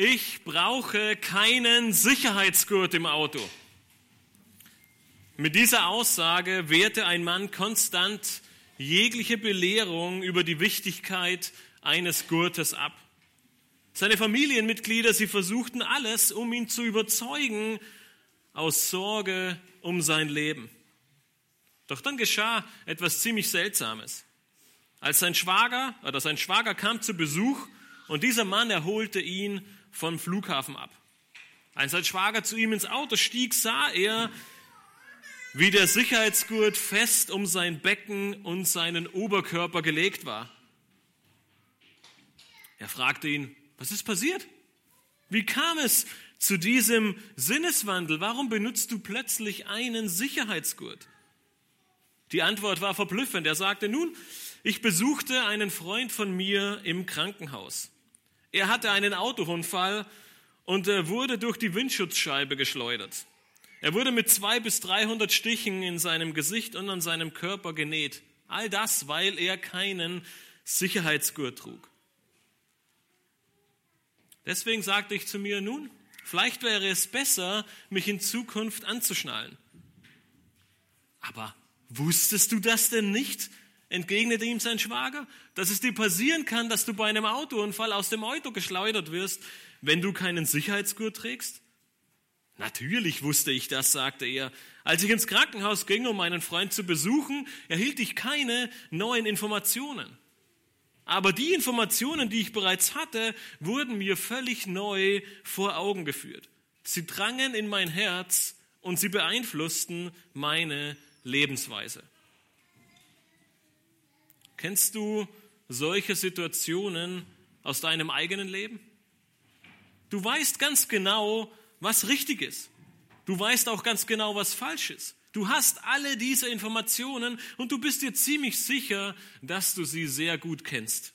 ich brauche keinen Sicherheitsgurt im Auto. Mit dieser Aussage wehrte ein Mann konstant jegliche Belehrung über die Wichtigkeit eines Gurtes ab. Seine Familienmitglieder, sie versuchten alles, um ihn zu überzeugen, aus Sorge um sein Leben. Doch dann geschah etwas ziemlich Seltsames. Als sein Schwager oder sein Schwager kam zu Besuch und dieser Mann erholte ihn vom Flughafen ab. Als sein Schwager zu ihm ins Auto stieg, sah er, wie der Sicherheitsgurt fest um sein Becken und seinen Oberkörper gelegt war. Er fragte ihn, was ist passiert? Wie kam es zu diesem Sinneswandel? Warum benutzt du plötzlich einen Sicherheitsgurt? Die Antwort war verblüffend. Er sagte, nun, ich besuchte einen Freund von mir im Krankenhaus. Er hatte einen Autounfall und wurde durch die Windschutzscheibe geschleudert. Er wurde mit zwei bis dreihundert Stichen in seinem Gesicht und an seinem Körper genäht. All das, weil er keinen Sicherheitsgurt trug. Deswegen sagte ich zu mir, nun, vielleicht wäre es besser, mich in Zukunft anzuschnallen. Aber wusstest du das denn nicht? Entgegnete ihm sein Schwager, dass es dir passieren kann, dass du bei einem Autounfall aus dem Auto geschleudert wirst, wenn du keinen Sicherheitsgurt trägst? Natürlich wusste ich das, sagte er. Als ich ins Krankenhaus ging, um meinen Freund zu besuchen, erhielt ich keine neuen Informationen. Aber die Informationen, die ich bereits hatte, wurden mir völlig neu vor Augen geführt. Sie drangen in mein Herz und sie beeinflussten meine Lebensweise. Kennst du solche Situationen aus deinem eigenen Leben? Du weißt ganz genau, was richtig ist. Du weißt auch ganz genau, was falsch ist. Du hast alle diese Informationen und du bist dir ziemlich sicher, dass du sie sehr gut kennst.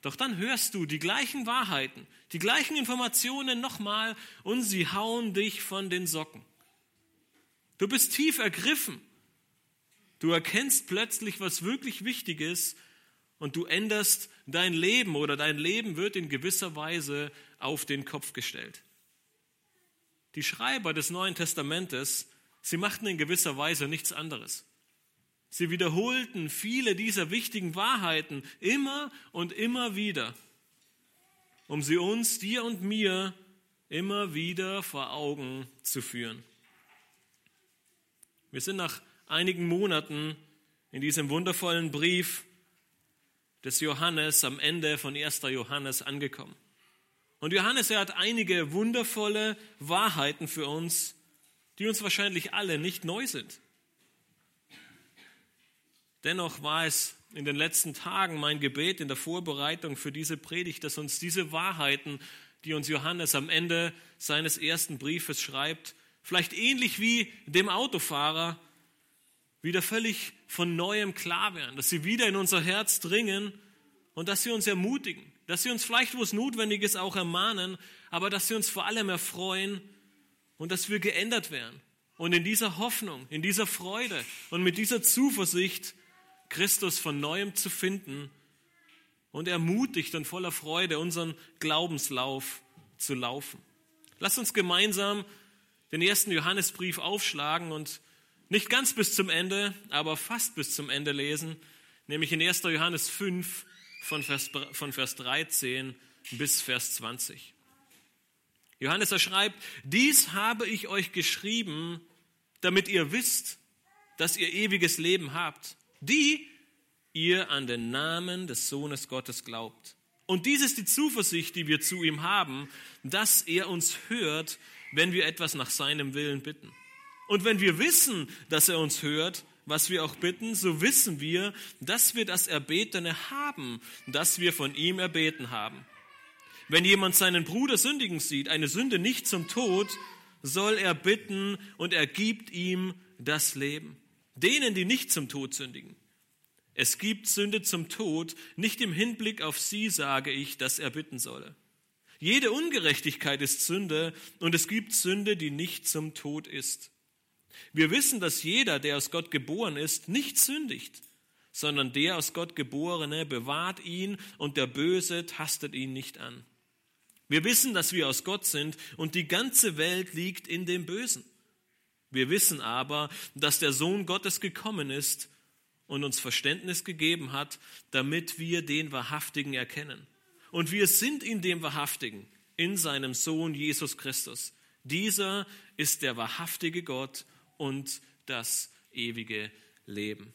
Doch dann hörst du die gleichen Wahrheiten, die gleichen Informationen nochmal und sie hauen dich von den Socken. Du bist tief ergriffen. Du erkennst plötzlich, was wirklich wichtig ist und du änderst dein Leben oder dein Leben wird in gewisser Weise auf den Kopf gestellt. Die Schreiber des Neuen Testamentes Sie machten in gewisser Weise nichts anderes. Sie wiederholten viele dieser wichtigen Wahrheiten immer und immer wieder, um sie uns, dir und mir, immer wieder vor Augen zu führen. Wir sind nach einigen Monaten in diesem wundervollen Brief des Johannes am Ende von 1. Johannes angekommen. Und Johannes, er hat einige wundervolle Wahrheiten für uns die uns wahrscheinlich alle nicht neu sind. Dennoch war es in den letzten Tagen mein Gebet in der Vorbereitung für diese Predigt, dass uns diese Wahrheiten, die uns Johannes am Ende seines ersten Briefes schreibt, vielleicht ähnlich wie dem Autofahrer, wieder völlig von neuem klar werden, dass sie wieder in unser Herz dringen und dass sie uns ermutigen, dass sie uns vielleicht, wo es notwendig ist, auch ermahnen, aber dass sie uns vor allem erfreuen, und dass wir geändert werden. Und in dieser Hoffnung, in dieser Freude und mit dieser Zuversicht Christus von neuem zu finden und ermutigt und voller Freude unseren Glaubenslauf zu laufen. Lass uns gemeinsam den ersten Johannesbrief aufschlagen und nicht ganz bis zum Ende, aber fast bis zum Ende lesen, nämlich in 1. Johannes 5 von Vers, von Vers 13 bis Vers 20. Johannes er schreibt, dies habe ich euch geschrieben, damit ihr wisst, dass ihr ewiges Leben habt, die ihr an den Namen des Sohnes Gottes glaubt. Und dies ist die Zuversicht, die wir zu ihm haben, dass er uns hört, wenn wir etwas nach seinem Willen bitten. Und wenn wir wissen, dass er uns hört, was wir auch bitten, so wissen wir, dass wir das Erbetene haben, das wir von ihm erbeten haben. Wenn jemand seinen Bruder sündigen sieht, eine Sünde nicht zum Tod, soll er bitten und er gibt ihm das Leben. Denen, die nicht zum Tod sündigen. Es gibt Sünde zum Tod, nicht im Hinblick auf sie sage ich, dass er bitten solle. Jede Ungerechtigkeit ist Sünde und es gibt Sünde, die nicht zum Tod ist. Wir wissen, dass jeder, der aus Gott geboren ist, nicht sündigt, sondern der aus Gott geborene bewahrt ihn und der Böse tastet ihn nicht an. Wir wissen, dass wir aus Gott sind und die ganze Welt liegt in dem Bösen. Wir wissen aber, dass der Sohn Gottes gekommen ist und uns Verständnis gegeben hat, damit wir den Wahrhaftigen erkennen. Und wir sind in dem Wahrhaftigen, in seinem Sohn Jesus Christus. Dieser ist der wahrhaftige Gott und das ewige Leben.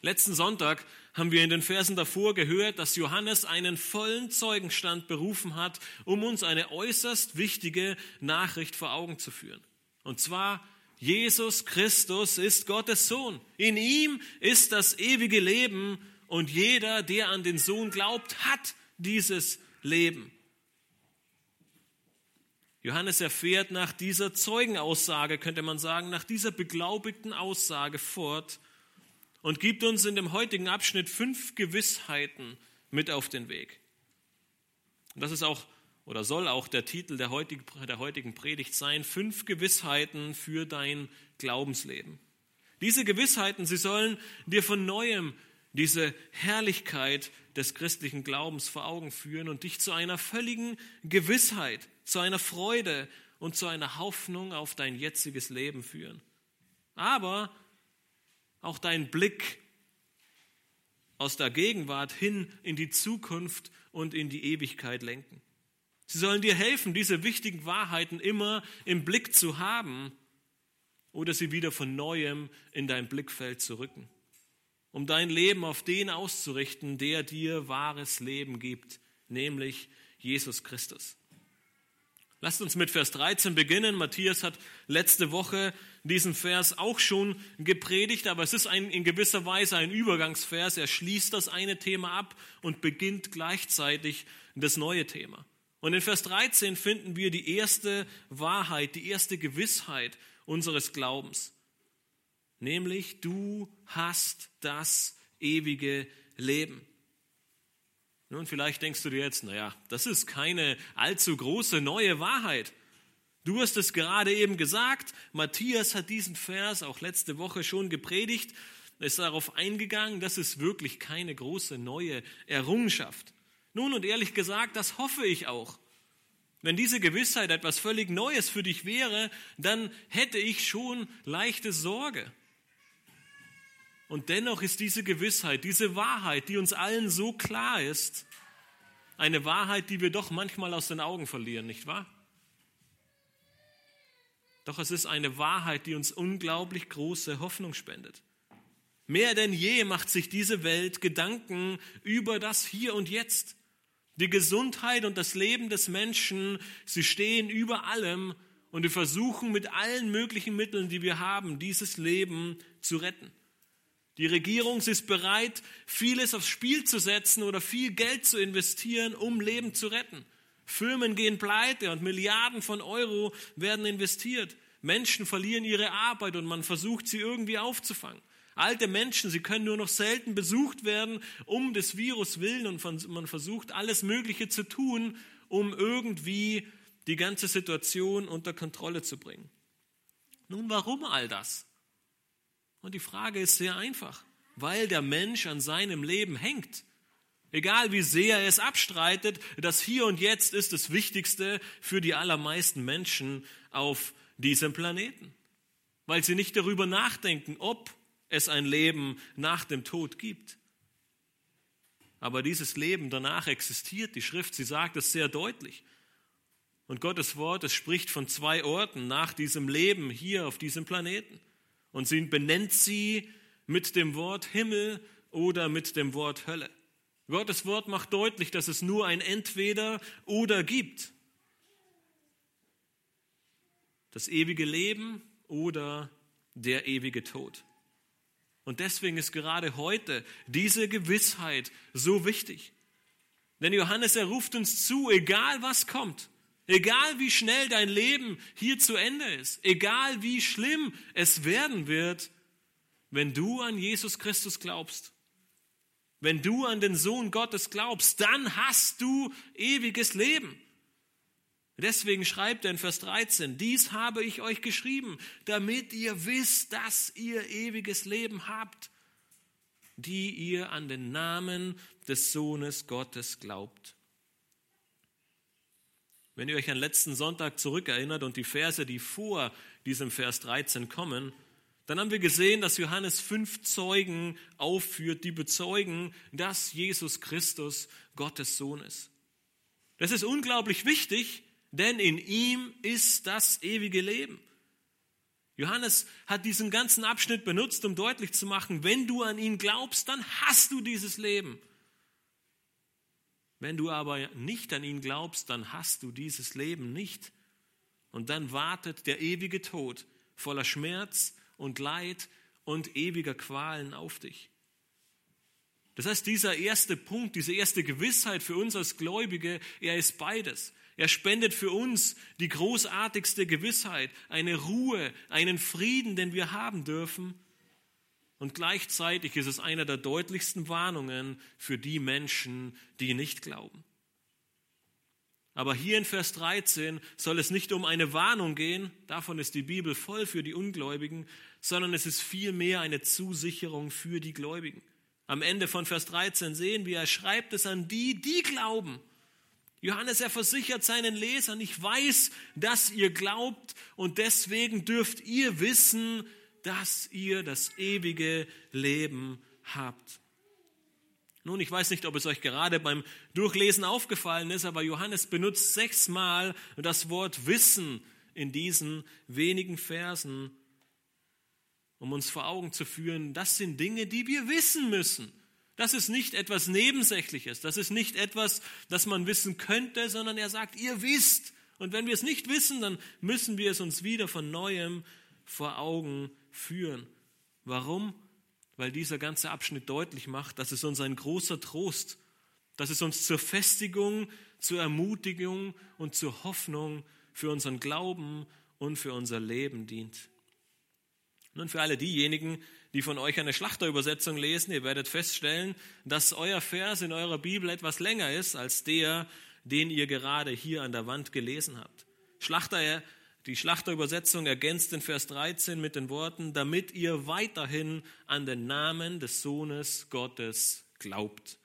Letzten Sonntag haben wir in den Versen davor gehört, dass Johannes einen vollen Zeugenstand berufen hat, um uns eine äußerst wichtige Nachricht vor Augen zu führen. Und zwar, Jesus Christus ist Gottes Sohn. In ihm ist das ewige Leben und jeder, der an den Sohn glaubt, hat dieses Leben. Johannes erfährt nach dieser Zeugenaussage, könnte man sagen, nach dieser beglaubigten Aussage fort und gibt uns in dem heutigen Abschnitt fünf Gewissheiten mit auf den Weg. Und das ist auch oder soll auch der Titel der heutigen, der heutigen Predigt sein, fünf Gewissheiten für dein Glaubensleben. Diese Gewissheiten, sie sollen dir von neuem diese Herrlichkeit des christlichen Glaubens vor Augen führen und dich zu einer völligen Gewissheit, zu einer Freude und zu einer Hoffnung auf dein jetziges Leben führen. Aber auch deinen Blick aus der Gegenwart hin in die Zukunft und in die Ewigkeit lenken. Sie sollen dir helfen, diese wichtigen Wahrheiten immer im Blick zu haben oder sie wieder von neuem in dein Blickfeld zu rücken um dein Leben auf den auszurichten, der dir wahres Leben gibt, nämlich Jesus Christus. Lasst uns mit Vers 13 beginnen. Matthias hat letzte Woche diesen Vers auch schon gepredigt, aber es ist ein, in gewisser Weise ein Übergangsvers. Er schließt das eine Thema ab und beginnt gleichzeitig das neue Thema. Und in Vers 13 finden wir die erste Wahrheit, die erste Gewissheit unseres Glaubens nämlich du hast das ewige Leben. Nun, vielleicht denkst du dir jetzt, naja, das ist keine allzu große neue Wahrheit. Du hast es gerade eben gesagt, Matthias hat diesen Vers auch letzte Woche schon gepredigt, ist darauf eingegangen, das ist wirklich keine große neue Errungenschaft. Nun und ehrlich gesagt, das hoffe ich auch. Wenn diese Gewissheit etwas völlig Neues für dich wäre, dann hätte ich schon leichte Sorge. Und dennoch ist diese Gewissheit, diese Wahrheit, die uns allen so klar ist, eine Wahrheit, die wir doch manchmal aus den Augen verlieren, nicht wahr? Doch es ist eine Wahrheit, die uns unglaublich große Hoffnung spendet. Mehr denn je macht sich diese Welt Gedanken über das Hier und Jetzt. Die Gesundheit und das Leben des Menschen, sie stehen über allem und wir versuchen mit allen möglichen Mitteln, die wir haben, dieses Leben zu retten. Die Regierung ist bereit, vieles aufs Spiel zu setzen oder viel Geld zu investieren, um Leben zu retten. Firmen gehen pleite und Milliarden von Euro werden investiert. Menschen verlieren ihre Arbeit und man versucht, sie irgendwie aufzufangen. Alte Menschen, sie können nur noch selten besucht werden, um des Virus willen und man versucht, alles Mögliche zu tun, um irgendwie die ganze Situation unter Kontrolle zu bringen. Nun, warum all das? Und die Frage ist sehr einfach, weil der Mensch an seinem Leben hängt. Egal wie sehr er es abstreitet, das Hier und Jetzt ist das Wichtigste für die allermeisten Menschen auf diesem Planeten. Weil sie nicht darüber nachdenken, ob es ein Leben nach dem Tod gibt. Aber dieses Leben danach existiert. Die Schrift, sie sagt es sehr deutlich. Und Gottes Wort, es spricht von zwei Orten nach diesem Leben hier auf diesem Planeten und sie benennt sie mit dem Wort Himmel oder mit dem Wort Hölle. Gottes Wort macht deutlich, dass es nur ein Entweder oder gibt. Das ewige Leben oder der ewige Tod. Und deswegen ist gerade heute diese Gewissheit so wichtig. Denn Johannes, er ruft uns zu, egal was kommt, Egal wie schnell dein Leben hier zu Ende ist, egal wie schlimm es werden wird, wenn du an Jesus Christus glaubst, wenn du an den Sohn Gottes glaubst, dann hast du ewiges Leben. Deswegen schreibt er in Vers 13, dies habe ich euch geschrieben, damit ihr wisst, dass ihr ewiges Leben habt, die ihr an den Namen des Sohnes Gottes glaubt. Wenn ihr euch an letzten Sonntag zurückerinnert und die Verse, die vor diesem Vers 13 kommen, dann haben wir gesehen, dass Johannes fünf Zeugen aufführt, die bezeugen, dass Jesus Christus Gottes Sohn ist. Das ist unglaublich wichtig, denn in ihm ist das ewige Leben. Johannes hat diesen ganzen Abschnitt benutzt, um deutlich zu machen, wenn du an ihn glaubst, dann hast du dieses Leben. Wenn du aber nicht an ihn glaubst, dann hast du dieses Leben nicht. Und dann wartet der ewige Tod voller Schmerz und Leid und ewiger Qualen auf dich. Das heißt, dieser erste Punkt, diese erste Gewissheit für uns als Gläubige, er ist beides. Er spendet für uns die großartigste Gewissheit, eine Ruhe, einen Frieden, den wir haben dürfen. Und gleichzeitig ist es einer der deutlichsten Warnungen für die Menschen, die nicht glauben. Aber hier in Vers 13 soll es nicht um eine Warnung gehen, davon ist die Bibel voll für die Ungläubigen, sondern es ist vielmehr eine Zusicherung für die Gläubigen. Am Ende von Vers 13 sehen wir, er schreibt es an die, die glauben. Johannes, er versichert seinen Lesern, ich weiß, dass ihr glaubt und deswegen dürft ihr wissen, dass ihr das ewige Leben habt. Nun, ich weiß nicht, ob es euch gerade beim Durchlesen aufgefallen ist, aber Johannes benutzt sechsmal das Wort Wissen in diesen wenigen Versen, um uns vor Augen zu führen, das sind Dinge, die wir wissen müssen. Das ist nicht etwas Nebensächliches, das ist nicht etwas, das man wissen könnte, sondern er sagt, ihr wisst. Und wenn wir es nicht wissen, dann müssen wir es uns wieder von neuem vor Augen führen. Warum? Weil dieser ganze Abschnitt deutlich macht, dass es uns ein großer Trost, dass es uns zur Festigung, zur Ermutigung und zur Hoffnung für unseren Glauben und für unser Leben dient. Nun für alle diejenigen, die von euch eine Schlachterübersetzung lesen, ihr werdet feststellen, dass euer Vers in eurer Bibel etwas länger ist als der, den ihr gerade hier an der Wand gelesen habt. Schlachter, die Schlachterübersetzung ergänzt den Vers 13 mit den Worten, damit ihr weiterhin an den Namen des Sohnes Gottes glaubt.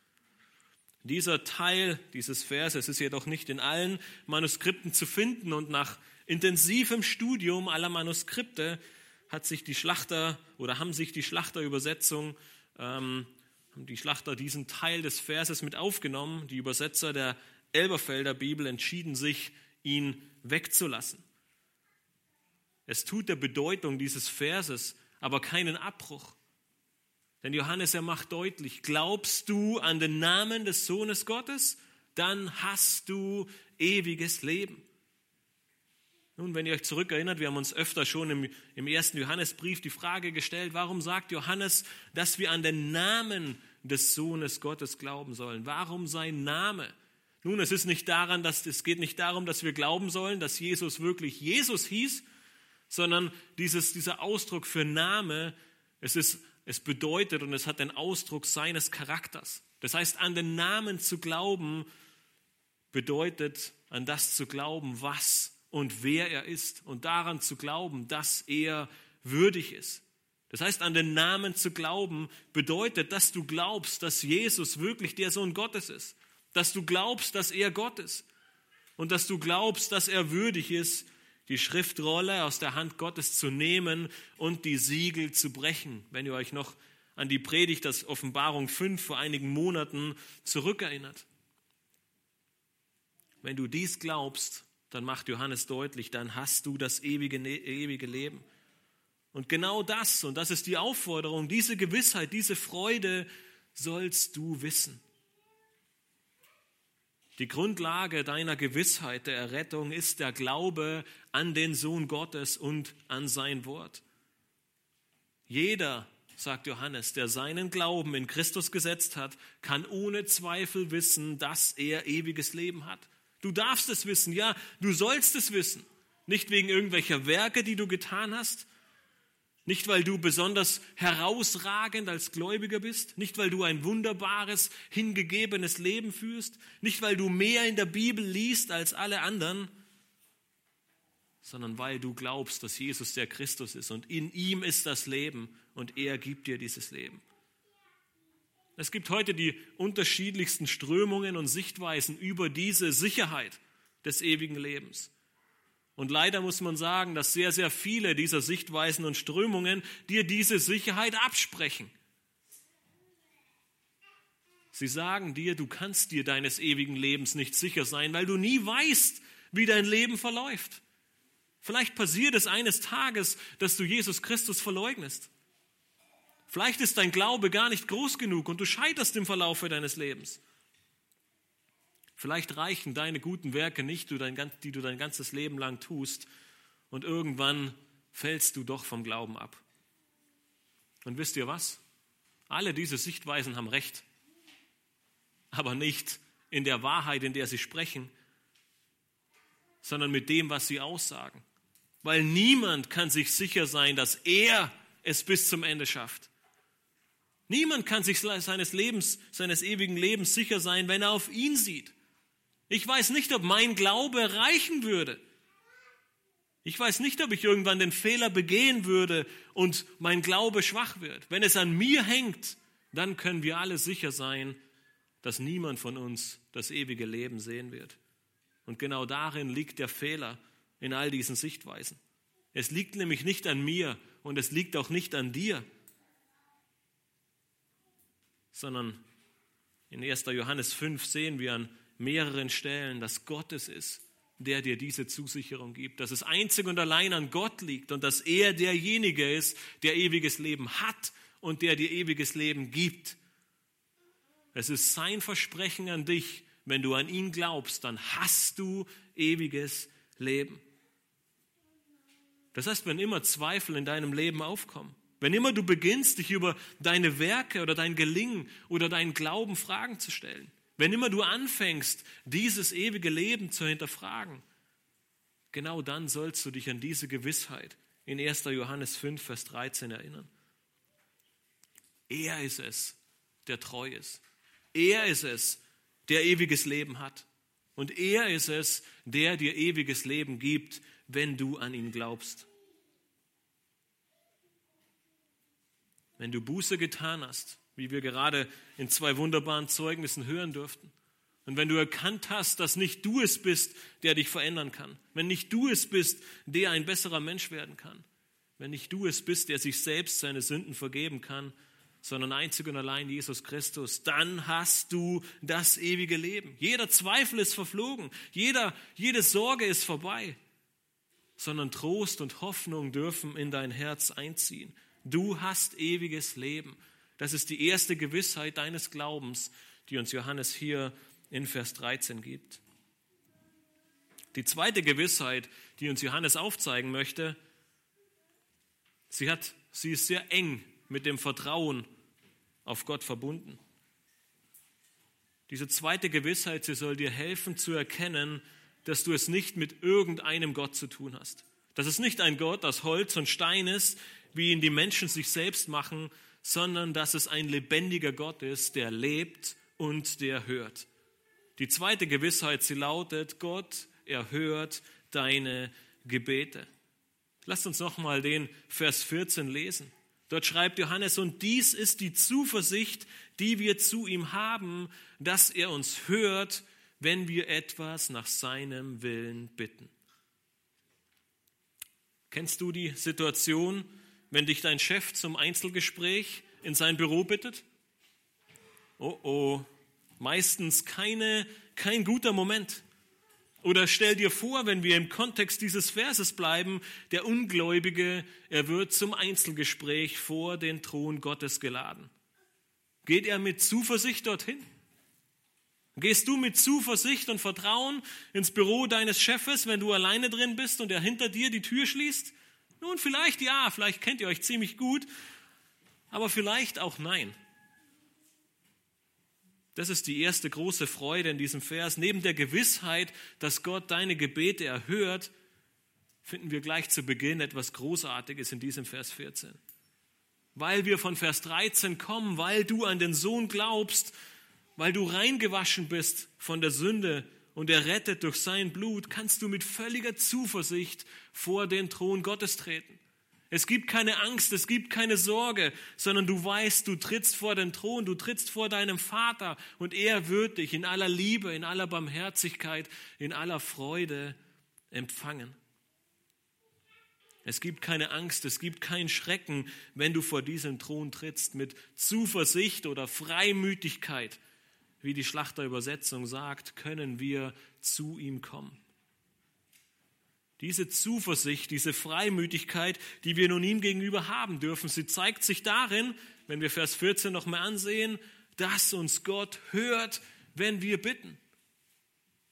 Dieser Teil dieses Verses ist jedoch nicht in allen Manuskripten zu finden und nach intensivem Studium aller Manuskripte hat sich die Schlachter oder haben sich die Schlachterübersetzung, ähm, haben die Schlachter diesen Teil des Verses mit aufgenommen. Die Übersetzer der Elberfelder Bibel entschieden sich, ihn wegzulassen. Es tut der Bedeutung dieses Verses aber keinen Abbruch. Denn Johannes, er macht deutlich, glaubst du an den Namen des Sohnes Gottes, dann hast du ewiges Leben. Nun, wenn ihr euch zurückerinnert, wir haben uns öfter schon im, im ersten Johannesbrief die Frage gestellt, warum sagt Johannes, dass wir an den Namen des Sohnes Gottes glauben sollen? Warum sein Name? Nun, es ist nicht daran, dass es geht nicht darum, dass wir glauben sollen, dass Jesus wirklich Jesus hieß, sondern dieses, dieser Ausdruck für Name, es ist, es bedeutet und es hat den Ausdruck seines Charakters. Das heißt, an den Namen zu glauben bedeutet, an das zu glauben, was und wer er ist und daran zu glauben, dass er würdig ist. Das heißt, an den Namen zu glauben bedeutet, dass du glaubst, dass Jesus wirklich der Sohn Gottes ist, dass du glaubst, dass er Gott ist und dass du glaubst, dass er würdig ist, die Schriftrolle aus der Hand Gottes zu nehmen und die Siegel zu brechen. Wenn ihr euch noch an die Predigt das Offenbarung 5 vor einigen Monaten zurückerinnert. Wenn du dies glaubst, dann macht Johannes deutlich, dann hast du das ewige, ne-, ewige Leben. Und genau das, und das ist die Aufforderung, diese Gewissheit, diese Freude sollst du wissen. Die Grundlage deiner Gewissheit der Errettung ist der Glaube an den Sohn Gottes und an sein Wort. Jeder, sagt Johannes, der seinen Glauben in Christus gesetzt hat, kann ohne Zweifel wissen, dass er ewiges Leben hat. Du darfst es wissen, ja, du sollst es wissen. Nicht wegen irgendwelcher Werke, die du getan hast, nicht weil du besonders herausragend als Gläubiger bist, nicht weil du ein wunderbares, hingegebenes Leben führst, nicht weil du mehr in der Bibel liest als alle anderen, sondern weil du glaubst, dass Jesus der Christus ist und in ihm ist das Leben und er gibt dir dieses Leben. Es gibt heute die unterschiedlichsten Strömungen und Sichtweisen über diese Sicherheit. des ewigen Lebens. Und leider muss man sagen, dass sehr, sehr viele dieser Sichtweisen und Strömungen dir diese Sicherheit absprechen. Sie sagen dir, du kannst dir deines ewigen Lebens nicht sicher sein, weil du nie weißt, wie dein Leben verläuft. Vielleicht passiert es eines Tages, dass du Jesus Christus verleugnest. Vielleicht ist dein Glaube gar nicht groß genug und du scheiterst im Verlaufe deines Lebens. Vielleicht reichen deine guten Werke nicht, die du dein ganzes Leben lang tust, und irgendwann fällst du doch vom Glauben ab. Und wisst ihr was? Alle diese Sichtweisen haben recht, aber nicht in der Wahrheit, in der sie sprechen, sondern mit dem, was sie aussagen. Weil niemand kann sich sicher sein, dass er es bis zum Ende schafft. Niemand kann sich seines Lebens, seines ewigen Lebens sicher sein, wenn er auf ihn sieht. Ich weiß nicht, ob mein Glaube reichen würde. Ich weiß nicht, ob ich irgendwann den Fehler begehen würde und mein Glaube schwach wird. Wenn es an mir hängt, dann können wir alle sicher sein, dass niemand von uns das ewige Leben sehen wird. Und genau darin liegt der Fehler in all diesen Sichtweisen. Es liegt nämlich nicht an mir und es liegt auch nicht an dir, sondern in 1. Johannes 5 sehen wir an mehreren Stellen, dass Gott es ist, der dir diese Zusicherung gibt, dass es einzig und allein an Gott liegt und dass er derjenige ist, der ewiges Leben hat und der dir ewiges Leben gibt. Es ist sein Versprechen an dich, wenn du an ihn glaubst, dann hast du ewiges Leben. Das heißt, wenn immer Zweifel in deinem Leben aufkommen, wenn immer du beginnst, dich über deine Werke oder dein Gelingen oder deinen Glauben Fragen zu stellen, wenn immer du anfängst, dieses ewige Leben zu hinterfragen, genau dann sollst du dich an diese Gewissheit in 1. Johannes 5, Vers 13 erinnern. Er ist es, der treu ist. Er ist es, der ewiges Leben hat. Und er ist es, der dir ewiges Leben gibt, wenn du an ihn glaubst. Wenn du Buße getan hast, wie wir gerade in zwei wunderbaren Zeugnissen hören durften, und wenn du erkannt hast, dass nicht du es bist, der dich verändern kann, wenn nicht du es bist, der ein besserer Mensch werden kann, wenn nicht du es bist, der sich selbst seine Sünden vergeben kann, sondern einzig und allein Jesus Christus, dann hast du das ewige Leben. Jeder Zweifel ist verflogen, jeder, jede Sorge ist vorbei, sondern Trost und Hoffnung dürfen in dein Herz einziehen. Du hast ewiges Leben. Das ist die erste Gewissheit deines Glaubens, die uns Johannes hier in Vers 13 gibt. Die zweite Gewissheit, die uns Johannes aufzeigen möchte, sie, hat, sie ist sehr eng mit dem Vertrauen auf Gott verbunden. Diese zweite Gewissheit, sie soll dir helfen zu erkennen, dass du es nicht mit irgendeinem Gott zu tun hast. Dass es nicht ein Gott aus Holz und Stein ist, wie ihn die Menschen sich selbst machen, sondern dass es ein lebendiger Gott ist, der lebt und der hört. Die zweite Gewissheit, sie lautet, Gott erhört deine Gebete. Lasst uns nochmal den Vers 14 lesen. Dort schreibt Johannes, und dies ist die Zuversicht, die wir zu ihm haben, dass er uns hört, wenn wir etwas nach seinem Willen bitten. Kennst du die Situation, wenn dich dein Chef zum Einzelgespräch in sein Büro bittet? Oh oh, meistens keine, kein guter Moment. Oder stell dir vor, wenn wir im Kontext dieses Verses bleiben, der Ungläubige, er wird zum Einzelgespräch vor den Thron Gottes geladen. Geht er mit Zuversicht dorthin? Gehst du mit Zuversicht und Vertrauen ins Büro deines Chefes, wenn du alleine drin bist und er hinter dir die Tür schließt? Nun, vielleicht ja, vielleicht kennt ihr euch ziemlich gut, aber vielleicht auch nein. Das ist die erste große Freude in diesem Vers. Neben der Gewissheit, dass Gott deine Gebete erhört, finden wir gleich zu Beginn etwas Großartiges in diesem Vers 14. Weil wir von Vers 13 kommen, weil du an den Sohn glaubst, weil du reingewaschen bist von der Sünde und errettet durch sein Blut, kannst du mit völliger Zuversicht vor den Thron Gottes treten. Es gibt keine Angst, es gibt keine Sorge, sondern du weißt, du trittst vor den Thron, du trittst vor deinem Vater und er wird dich in aller Liebe, in aller Barmherzigkeit, in aller Freude empfangen. Es gibt keine Angst, es gibt keinen Schrecken, wenn du vor diesen Thron trittst mit Zuversicht oder Freimütigkeit. Wie die Schlachterübersetzung sagt, können wir zu ihm kommen. Diese Zuversicht, diese Freimütigkeit, die wir nun ihm gegenüber haben dürfen, sie zeigt sich darin, wenn wir Vers 14 nochmal ansehen, dass uns Gott hört, wenn wir bitten.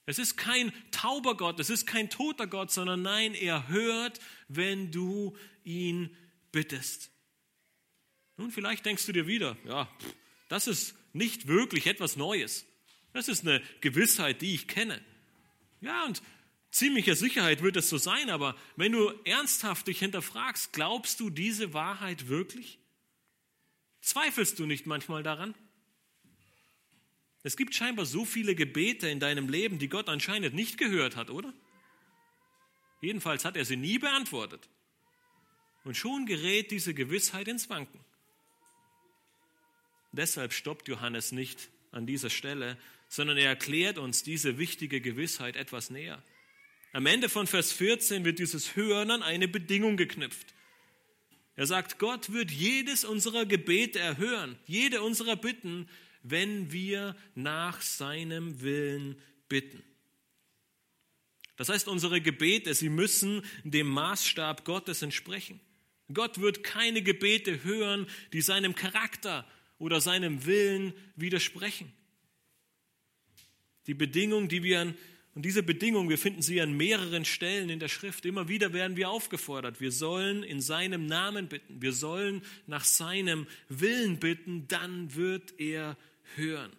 Es ist kein tauber Gott, es ist kein toter Gott, sondern nein, er hört, wenn du ihn bittest. Nun, vielleicht denkst du dir wieder, ja, das ist nicht wirklich etwas Neues. Das ist eine Gewissheit, die ich kenne. Ja, und ziemlicher Sicherheit wird es so sein, aber wenn du ernsthaft dich hinterfragst, glaubst du diese Wahrheit wirklich? Zweifelst du nicht manchmal daran? Es gibt scheinbar so viele Gebete in deinem Leben, die Gott anscheinend nicht gehört hat, oder? Jedenfalls hat er sie nie beantwortet. Und schon gerät diese Gewissheit ins Wanken. Deshalb stoppt Johannes nicht an dieser Stelle, sondern er erklärt uns diese wichtige Gewissheit etwas näher. Am Ende von Vers 14 wird dieses Hören an eine Bedingung geknüpft. Er sagt, Gott wird jedes unserer Gebete erhören, jede unserer Bitten, wenn wir nach seinem Willen bitten. Das heißt, unsere Gebete, sie müssen dem Maßstab Gottes entsprechen. Gott wird keine Gebete hören, die seinem Charakter oder seinem Willen widersprechen. Die Bedingung, die wir an, und diese Bedingung, wir finden sie an mehreren Stellen in der Schrift. Immer wieder werden wir aufgefordert. Wir sollen in seinem Namen bitten. Wir sollen nach seinem Willen bitten. Dann wird er hören.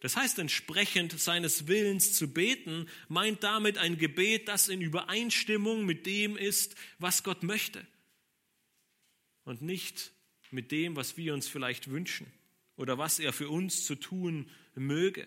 Das heißt, entsprechend seines Willens zu beten, meint damit ein Gebet, das in Übereinstimmung mit dem ist, was Gott möchte. Und nicht mit dem, was wir uns vielleicht wünschen oder was er für uns zu tun möge.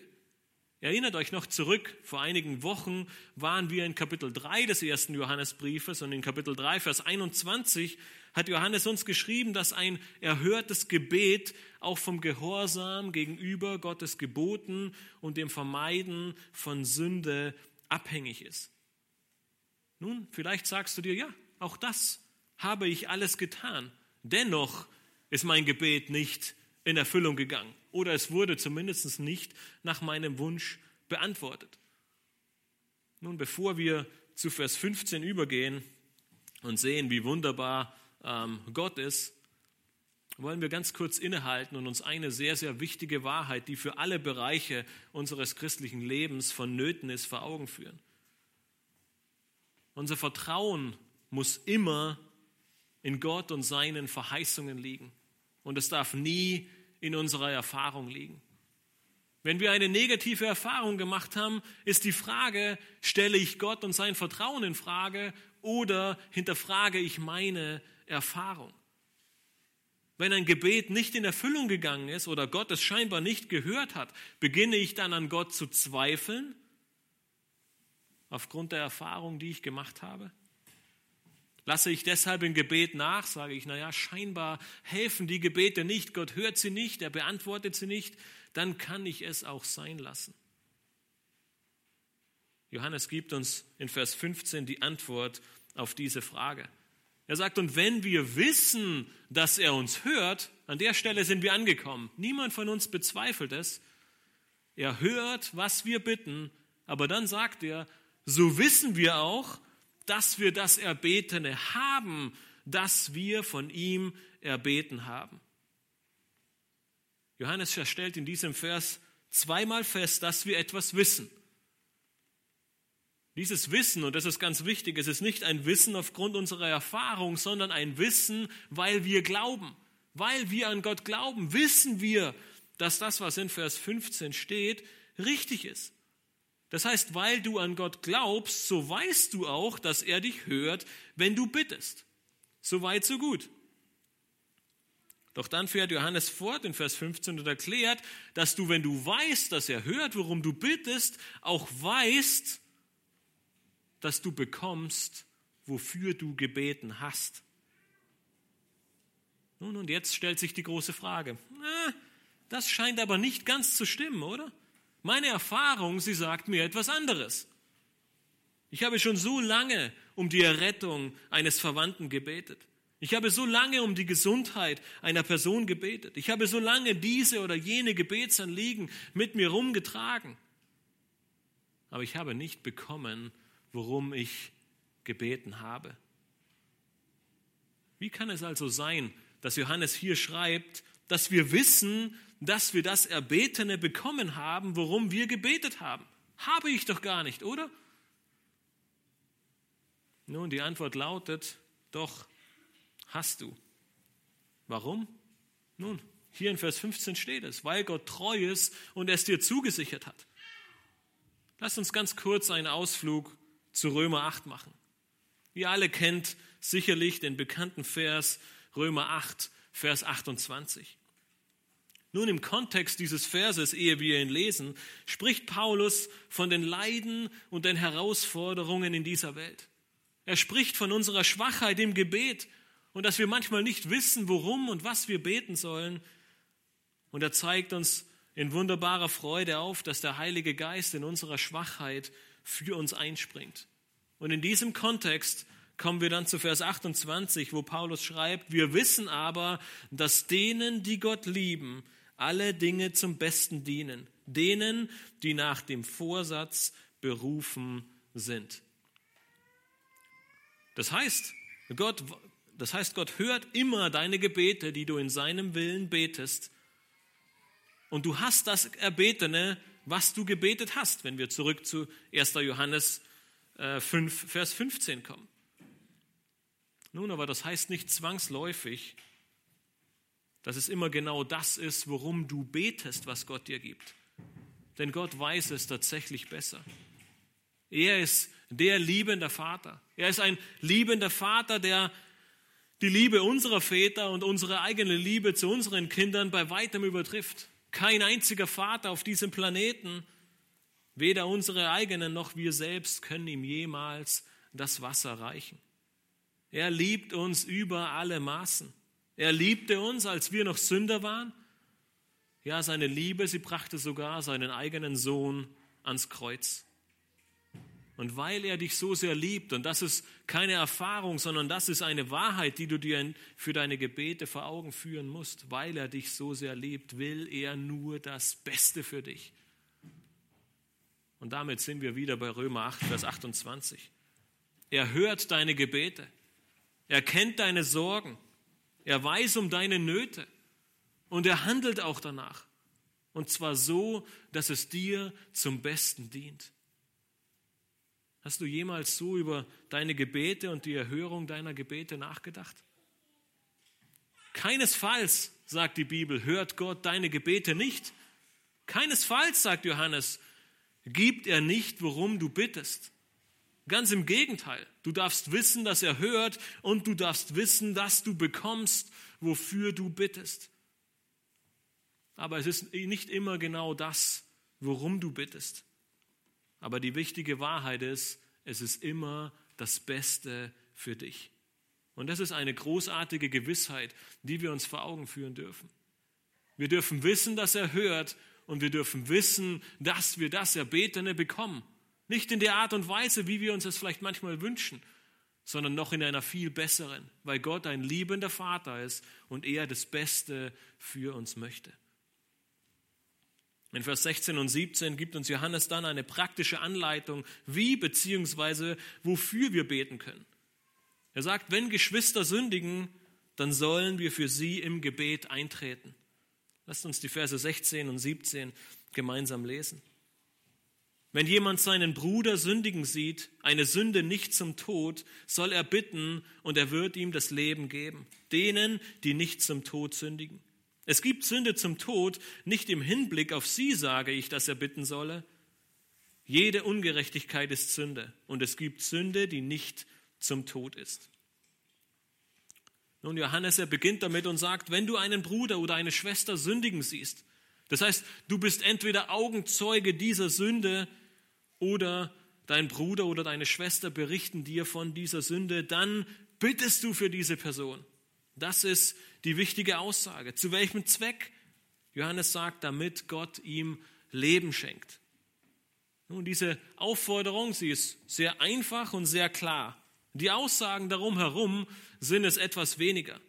Erinnert euch noch zurück, vor einigen Wochen waren wir in Kapitel 3 des ersten Johannesbriefes und in Kapitel 3, Vers 21 hat Johannes uns geschrieben, dass ein erhörtes Gebet auch vom Gehorsam gegenüber Gottes Geboten und dem Vermeiden von Sünde abhängig ist. Nun, vielleicht sagst du dir, ja, auch das habe ich alles getan. Dennoch ist mein Gebet nicht in Erfüllung gegangen oder es wurde zumindest nicht nach meinem Wunsch beantwortet. Nun, bevor wir zu Vers 15 übergehen und sehen, wie wunderbar ähm, Gott ist, wollen wir ganz kurz innehalten und uns eine sehr, sehr wichtige Wahrheit, die für alle Bereiche unseres christlichen Lebens vonnöten ist, vor Augen führen. Unser Vertrauen muss immer in Gott und seinen Verheißungen liegen. Und es darf nie in unserer Erfahrung liegen. Wenn wir eine negative Erfahrung gemacht haben, ist die Frage, stelle ich Gott und sein Vertrauen in Frage oder hinterfrage ich meine Erfahrung? Wenn ein Gebet nicht in Erfüllung gegangen ist oder Gott es scheinbar nicht gehört hat, beginne ich dann an Gott zu zweifeln aufgrund der Erfahrung, die ich gemacht habe? Lasse ich deshalb im Gebet nach, sage ich, naja, scheinbar helfen die Gebete nicht, Gott hört sie nicht, er beantwortet sie nicht, dann kann ich es auch sein lassen. Johannes gibt uns in Vers 15 die Antwort auf diese Frage. Er sagt, und wenn wir wissen, dass er uns hört, an der Stelle sind wir angekommen. Niemand von uns bezweifelt es. Er hört, was wir bitten, aber dann sagt er, so wissen wir auch, dass wir das Erbetene haben, das wir von ihm erbeten haben. Johannes stellt in diesem Vers zweimal fest, dass wir etwas wissen. Dieses Wissen, und das ist ganz wichtig, es ist nicht ein Wissen aufgrund unserer Erfahrung, sondern ein Wissen, weil wir glauben. Weil wir an Gott glauben, wissen wir, dass das, was in Vers 15 steht, richtig ist. Das heißt, weil du an Gott glaubst, so weißt du auch, dass er dich hört, wenn du bittest. So weit, so gut. Doch dann fährt Johannes fort in Vers 15 und erklärt, dass du, wenn du weißt, dass er hört, worum du bittest, auch weißt, dass du bekommst, wofür du gebeten hast. Nun, und jetzt stellt sich die große Frage. Das scheint aber nicht ganz zu stimmen, oder? Meine Erfahrung, sie sagt mir etwas anderes. Ich habe schon so lange um die Errettung eines Verwandten gebetet. Ich habe so lange um die Gesundheit einer Person gebetet. Ich habe so lange diese oder jene Gebetsanliegen mit mir rumgetragen. Aber ich habe nicht bekommen, worum ich gebeten habe. Wie kann es also sein, dass Johannes hier schreibt, dass wir wissen, dass wir das Erbetene bekommen haben, worum wir gebetet haben? Habe ich doch gar nicht, oder? Nun, die Antwort lautet, doch hast du. Warum? Nun, hier in Vers 15 steht es, weil Gott treu ist und es dir zugesichert hat. Lass uns ganz kurz einen Ausflug zu Römer 8 machen. Ihr alle kennt sicherlich den bekannten Vers Römer 8, Vers 28. Nun im Kontext dieses Verses, ehe wir ihn lesen, spricht Paulus von den Leiden und den Herausforderungen in dieser Welt. Er spricht von unserer Schwachheit im Gebet und dass wir manchmal nicht wissen, worum und was wir beten sollen. Und er zeigt uns in wunderbarer Freude auf, dass der Heilige Geist in unserer Schwachheit für uns einspringt. Und in diesem Kontext kommen wir dann zu Vers 28, wo Paulus schreibt, wir wissen aber, dass denen, die Gott lieben, alle Dinge zum Besten dienen, denen, die nach dem Vorsatz berufen sind. Das heißt, Gott, das heißt, Gott hört immer deine Gebete, die du in seinem Willen betest. Und du hast das Erbetene, was du gebetet hast, wenn wir zurück zu 1. Johannes 5, äh, Vers 15 kommen. Nun, aber das heißt nicht zwangsläufig, dass es immer genau das ist, worum du betest, was Gott dir gibt. Denn Gott weiß es tatsächlich besser. Er ist der liebende Vater. Er ist ein liebender Vater, der die Liebe unserer Väter und unsere eigene Liebe zu unseren Kindern bei weitem übertrifft. Kein einziger Vater auf diesem Planeten, weder unsere eigenen noch wir selbst, können ihm jemals das Wasser reichen. Er liebt uns über alle Maßen. Er liebte uns, als wir noch Sünder waren. Ja, seine Liebe, sie brachte sogar seinen eigenen Sohn ans Kreuz. Und weil er dich so sehr liebt, und das ist keine Erfahrung, sondern das ist eine Wahrheit, die du dir für deine Gebete vor Augen führen musst, weil er dich so sehr liebt, will er nur das Beste für dich. Und damit sind wir wieder bei Römer 8, Vers 28. Er hört deine Gebete. Er kennt deine Sorgen. Er weiß um deine Nöte. Und er handelt auch danach. Und zwar so, dass es dir zum Besten dient. Hast du jemals so über deine Gebete und die Erhörung deiner Gebete nachgedacht? Keinesfalls, sagt die Bibel, hört Gott deine Gebete nicht. Keinesfalls, sagt Johannes, gibt er nicht, worum du bittest. Ganz im Gegenteil, du darfst wissen, dass er hört und du darfst wissen, dass du bekommst, wofür du bittest. Aber es ist nicht immer genau das, worum du bittest. Aber die wichtige Wahrheit ist, es ist immer das Beste für dich. Und das ist eine großartige Gewissheit, die wir uns vor Augen führen dürfen. Wir dürfen wissen, dass er hört und wir dürfen wissen, dass wir das Erbetene bekommen. Nicht in der Art und Weise, wie wir uns das vielleicht manchmal wünschen, sondern noch in einer viel besseren, weil Gott ein liebender Vater ist und er das Beste für uns möchte. In Vers 16 und 17 gibt uns Johannes dann eine praktische Anleitung, wie bzw. wofür wir beten können. Er sagt, wenn Geschwister sündigen, dann sollen wir für sie im Gebet eintreten. Lasst uns die Verse 16 und 17 gemeinsam lesen. Wenn jemand seinen Bruder sündigen sieht, eine Sünde nicht zum Tod, soll er bitten und er wird ihm das Leben geben. Denen, die nicht zum Tod sündigen. Es gibt Sünde zum Tod, nicht im Hinblick auf sie sage ich, dass er bitten solle. Jede Ungerechtigkeit ist Sünde und es gibt Sünde, die nicht zum Tod ist. Nun, Johannes, er beginnt damit und sagt, wenn du einen Bruder oder eine Schwester sündigen siehst, das heißt, du bist entweder Augenzeuge dieser Sünde oder dein Bruder oder deine Schwester berichten dir von dieser Sünde, dann bittest du für diese Person. Das ist die wichtige Aussage. Zu welchem Zweck? Johannes sagt, damit Gott ihm Leben schenkt. Nun, diese Aufforderung, sie ist sehr einfach und sehr klar. Die Aussagen darum herum sind es etwas weniger.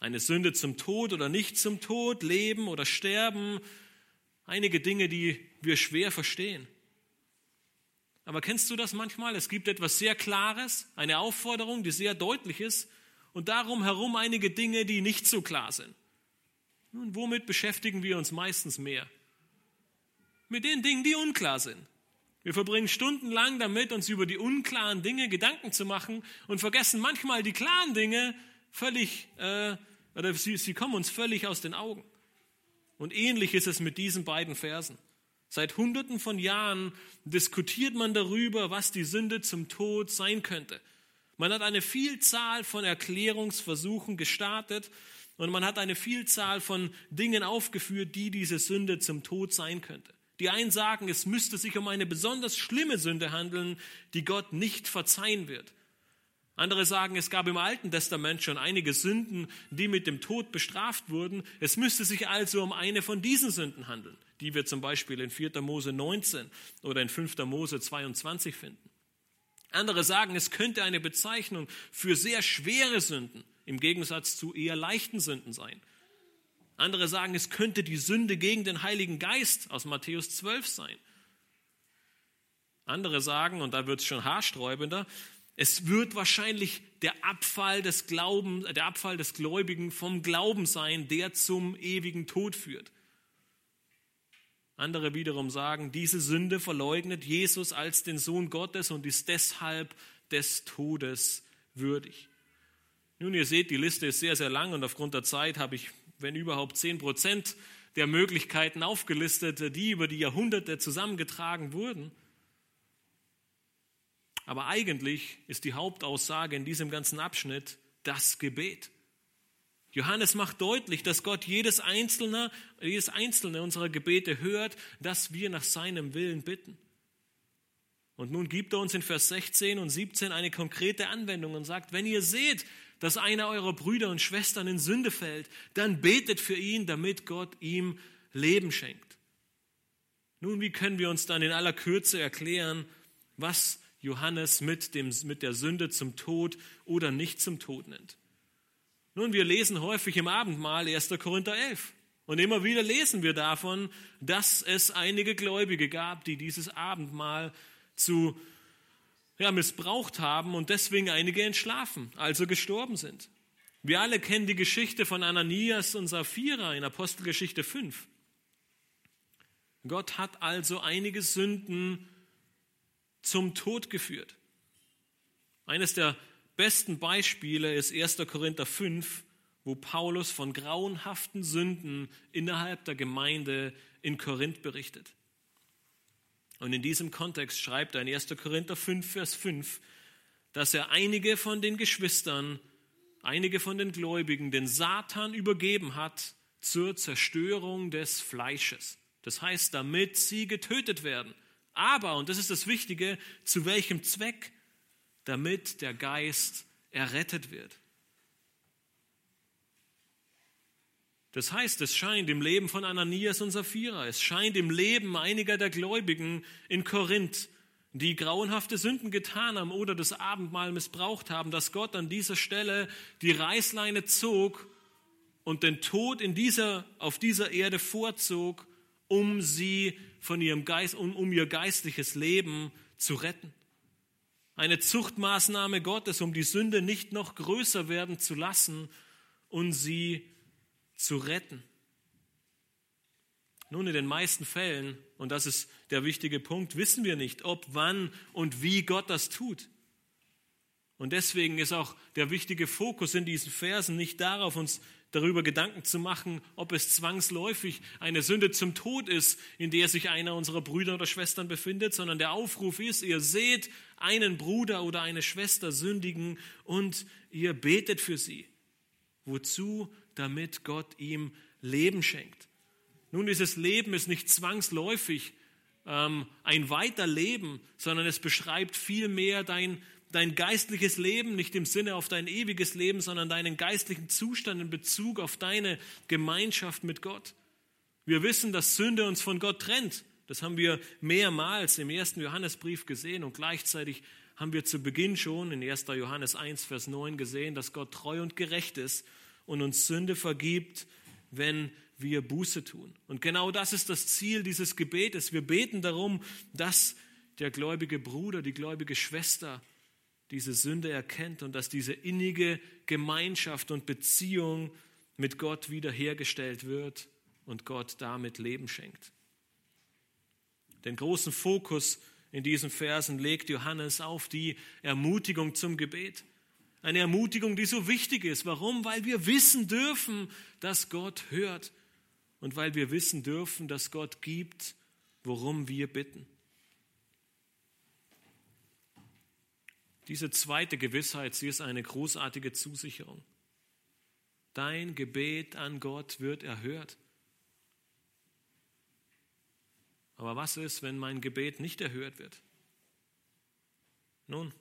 Eine Sünde zum Tod oder nicht zum Tod, Leben oder Sterben, einige Dinge, die wir schwer verstehen. Aber kennst du das manchmal? Es gibt etwas sehr Klares, eine Aufforderung, die sehr deutlich ist, und darum herum einige Dinge, die nicht so klar sind. Nun, womit beschäftigen wir uns meistens mehr? Mit den Dingen, die unklar sind. Wir verbringen stundenlang damit, uns über die unklaren Dinge Gedanken zu machen und vergessen manchmal die klaren Dinge völlig, äh, oder sie, sie kommen uns völlig aus den Augen. Und ähnlich ist es mit diesen beiden Versen. Seit Hunderten von Jahren diskutiert man darüber, was die Sünde zum Tod sein könnte. Man hat eine Vielzahl von Erklärungsversuchen gestartet und man hat eine Vielzahl von Dingen aufgeführt, die diese Sünde zum Tod sein könnte. Die einen sagen, es müsste sich um eine besonders schlimme Sünde handeln, die Gott nicht verzeihen wird. Andere sagen, es gab im Alten Testament schon einige Sünden, die mit dem Tod bestraft wurden. Es müsste sich also um eine von diesen Sünden handeln, die wir zum Beispiel in 4. Mose 19 oder in 5. Mose 22 finden. Andere sagen, es könnte eine Bezeichnung für sehr schwere Sünden im Gegensatz zu eher leichten Sünden sein. Andere sagen, es könnte die Sünde gegen den Heiligen Geist aus Matthäus 12 sein. Andere sagen, und da wird es schon haarsträubender, es wird wahrscheinlich der Abfall des Glaubens, der Abfall des Gläubigen vom Glauben sein, der zum ewigen Tod führt. Andere wiederum sagen, diese Sünde verleugnet Jesus als den Sohn Gottes und ist deshalb des Todes würdig. Nun, ihr seht, die Liste ist sehr, sehr lang und aufgrund der Zeit habe ich wenn überhaupt zehn Prozent der Möglichkeiten aufgelistet, die über die Jahrhunderte zusammengetragen wurden. Aber eigentlich ist die Hauptaussage in diesem ganzen Abschnitt das Gebet. Johannes macht deutlich, dass Gott jedes einzelne, jedes einzelne unserer Gebete hört, dass wir nach seinem Willen bitten. Und nun gibt er uns in Vers 16 und 17 eine konkrete Anwendung und sagt, wenn ihr seht, dass einer eurer Brüder und Schwestern in Sünde fällt, dann betet für ihn, damit Gott ihm Leben schenkt. Nun, wie können wir uns dann in aller Kürze erklären, was Johannes mit, dem, mit der Sünde zum Tod oder nicht zum Tod nennt? Nun, wir lesen häufig im Abendmahl 1. Korinther 11. Und immer wieder lesen wir davon, dass es einige Gläubige gab, die dieses Abendmahl zu ja, missbraucht haben und deswegen einige entschlafen, also gestorben sind. Wir alle kennen die Geschichte von Ananias und Sapphira in Apostelgeschichte 5. Gott hat also einige Sünden zum Tod geführt. Eines der besten Beispiele ist 1. Korinther 5, wo Paulus von grauenhaften Sünden innerhalb der Gemeinde in Korinth berichtet. Und in diesem Kontext schreibt er in 1. Korinther 5, Vers 5, dass er einige von den Geschwistern, einige von den Gläubigen den Satan übergeben hat zur Zerstörung des Fleisches. Das heißt, damit sie getötet werden. Aber, und das ist das Wichtige, zu welchem Zweck? Damit der Geist errettet wird. Das heißt, es scheint im Leben von Ananias und Sapphira, es scheint im Leben einiger der Gläubigen in Korinth, die grauenhafte Sünden getan haben oder das Abendmahl missbraucht haben, dass Gott an dieser Stelle die Reißleine zog und den Tod in dieser, auf dieser Erde vorzog, um sie von ihrem Geist, um, um ihr geistliches Leben zu retten. Eine Zuchtmaßnahme Gottes, um die Sünde nicht noch größer werden zu lassen und sie zu retten. Nun, in den meisten Fällen, und das ist der wichtige Punkt, wissen wir nicht, ob, wann und wie Gott das tut. Und deswegen ist auch der wichtige Fokus in diesen Versen nicht darauf, uns darüber Gedanken zu machen, ob es zwangsläufig eine Sünde zum Tod ist, in der sich einer unserer Brüder oder Schwestern befindet, sondern der Aufruf ist, ihr seht einen Bruder oder eine Schwester sündigen und ihr betet für sie. Wozu? damit Gott ihm Leben schenkt. Nun, dieses Leben ist nicht zwangsläufig ähm, ein Weiterleben, sondern es beschreibt vielmehr dein, dein geistliches Leben, nicht im Sinne auf dein ewiges Leben, sondern deinen geistlichen Zustand in Bezug auf deine Gemeinschaft mit Gott. Wir wissen, dass Sünde uns von Gott trennt. Das haben wir mehrmals im ersten Johannesbrief gesehen und gleichzeitig haben wir zu Beginn schon in 1. Johannes 1, Vers 9 gesehen, dass Gott treu und gerecht ist und uns Sünde vergibt, wenn wir Buße tun. Und genau das ist das Ziel dieses Gebetes. Wir beten darum, dass der gläubige Bruder, die gläubige Schwester diese Sünde erkennt und dass diese innige Gemeinschaft und Beziehung mit Gott wiederhergestellt wird und Gott damit Leben schenkt. Den großen Fokus in diesen Versen legt Johannes auf die Ermutigung zum Gebet. Eine Ermutigung, die so wichtig ist. Warum? Weil wir wissen dürfen, dass Gott hört und weil wir wissen dürfen, dass Gott gibt, worum wir bitten. Diese zweite Gewissheit, sie ist eine großartige Zusicherung. Dein Gebet an Gott wird erhört. Aber was ist, wenn mein Gebet nicht erhört wird? Nun,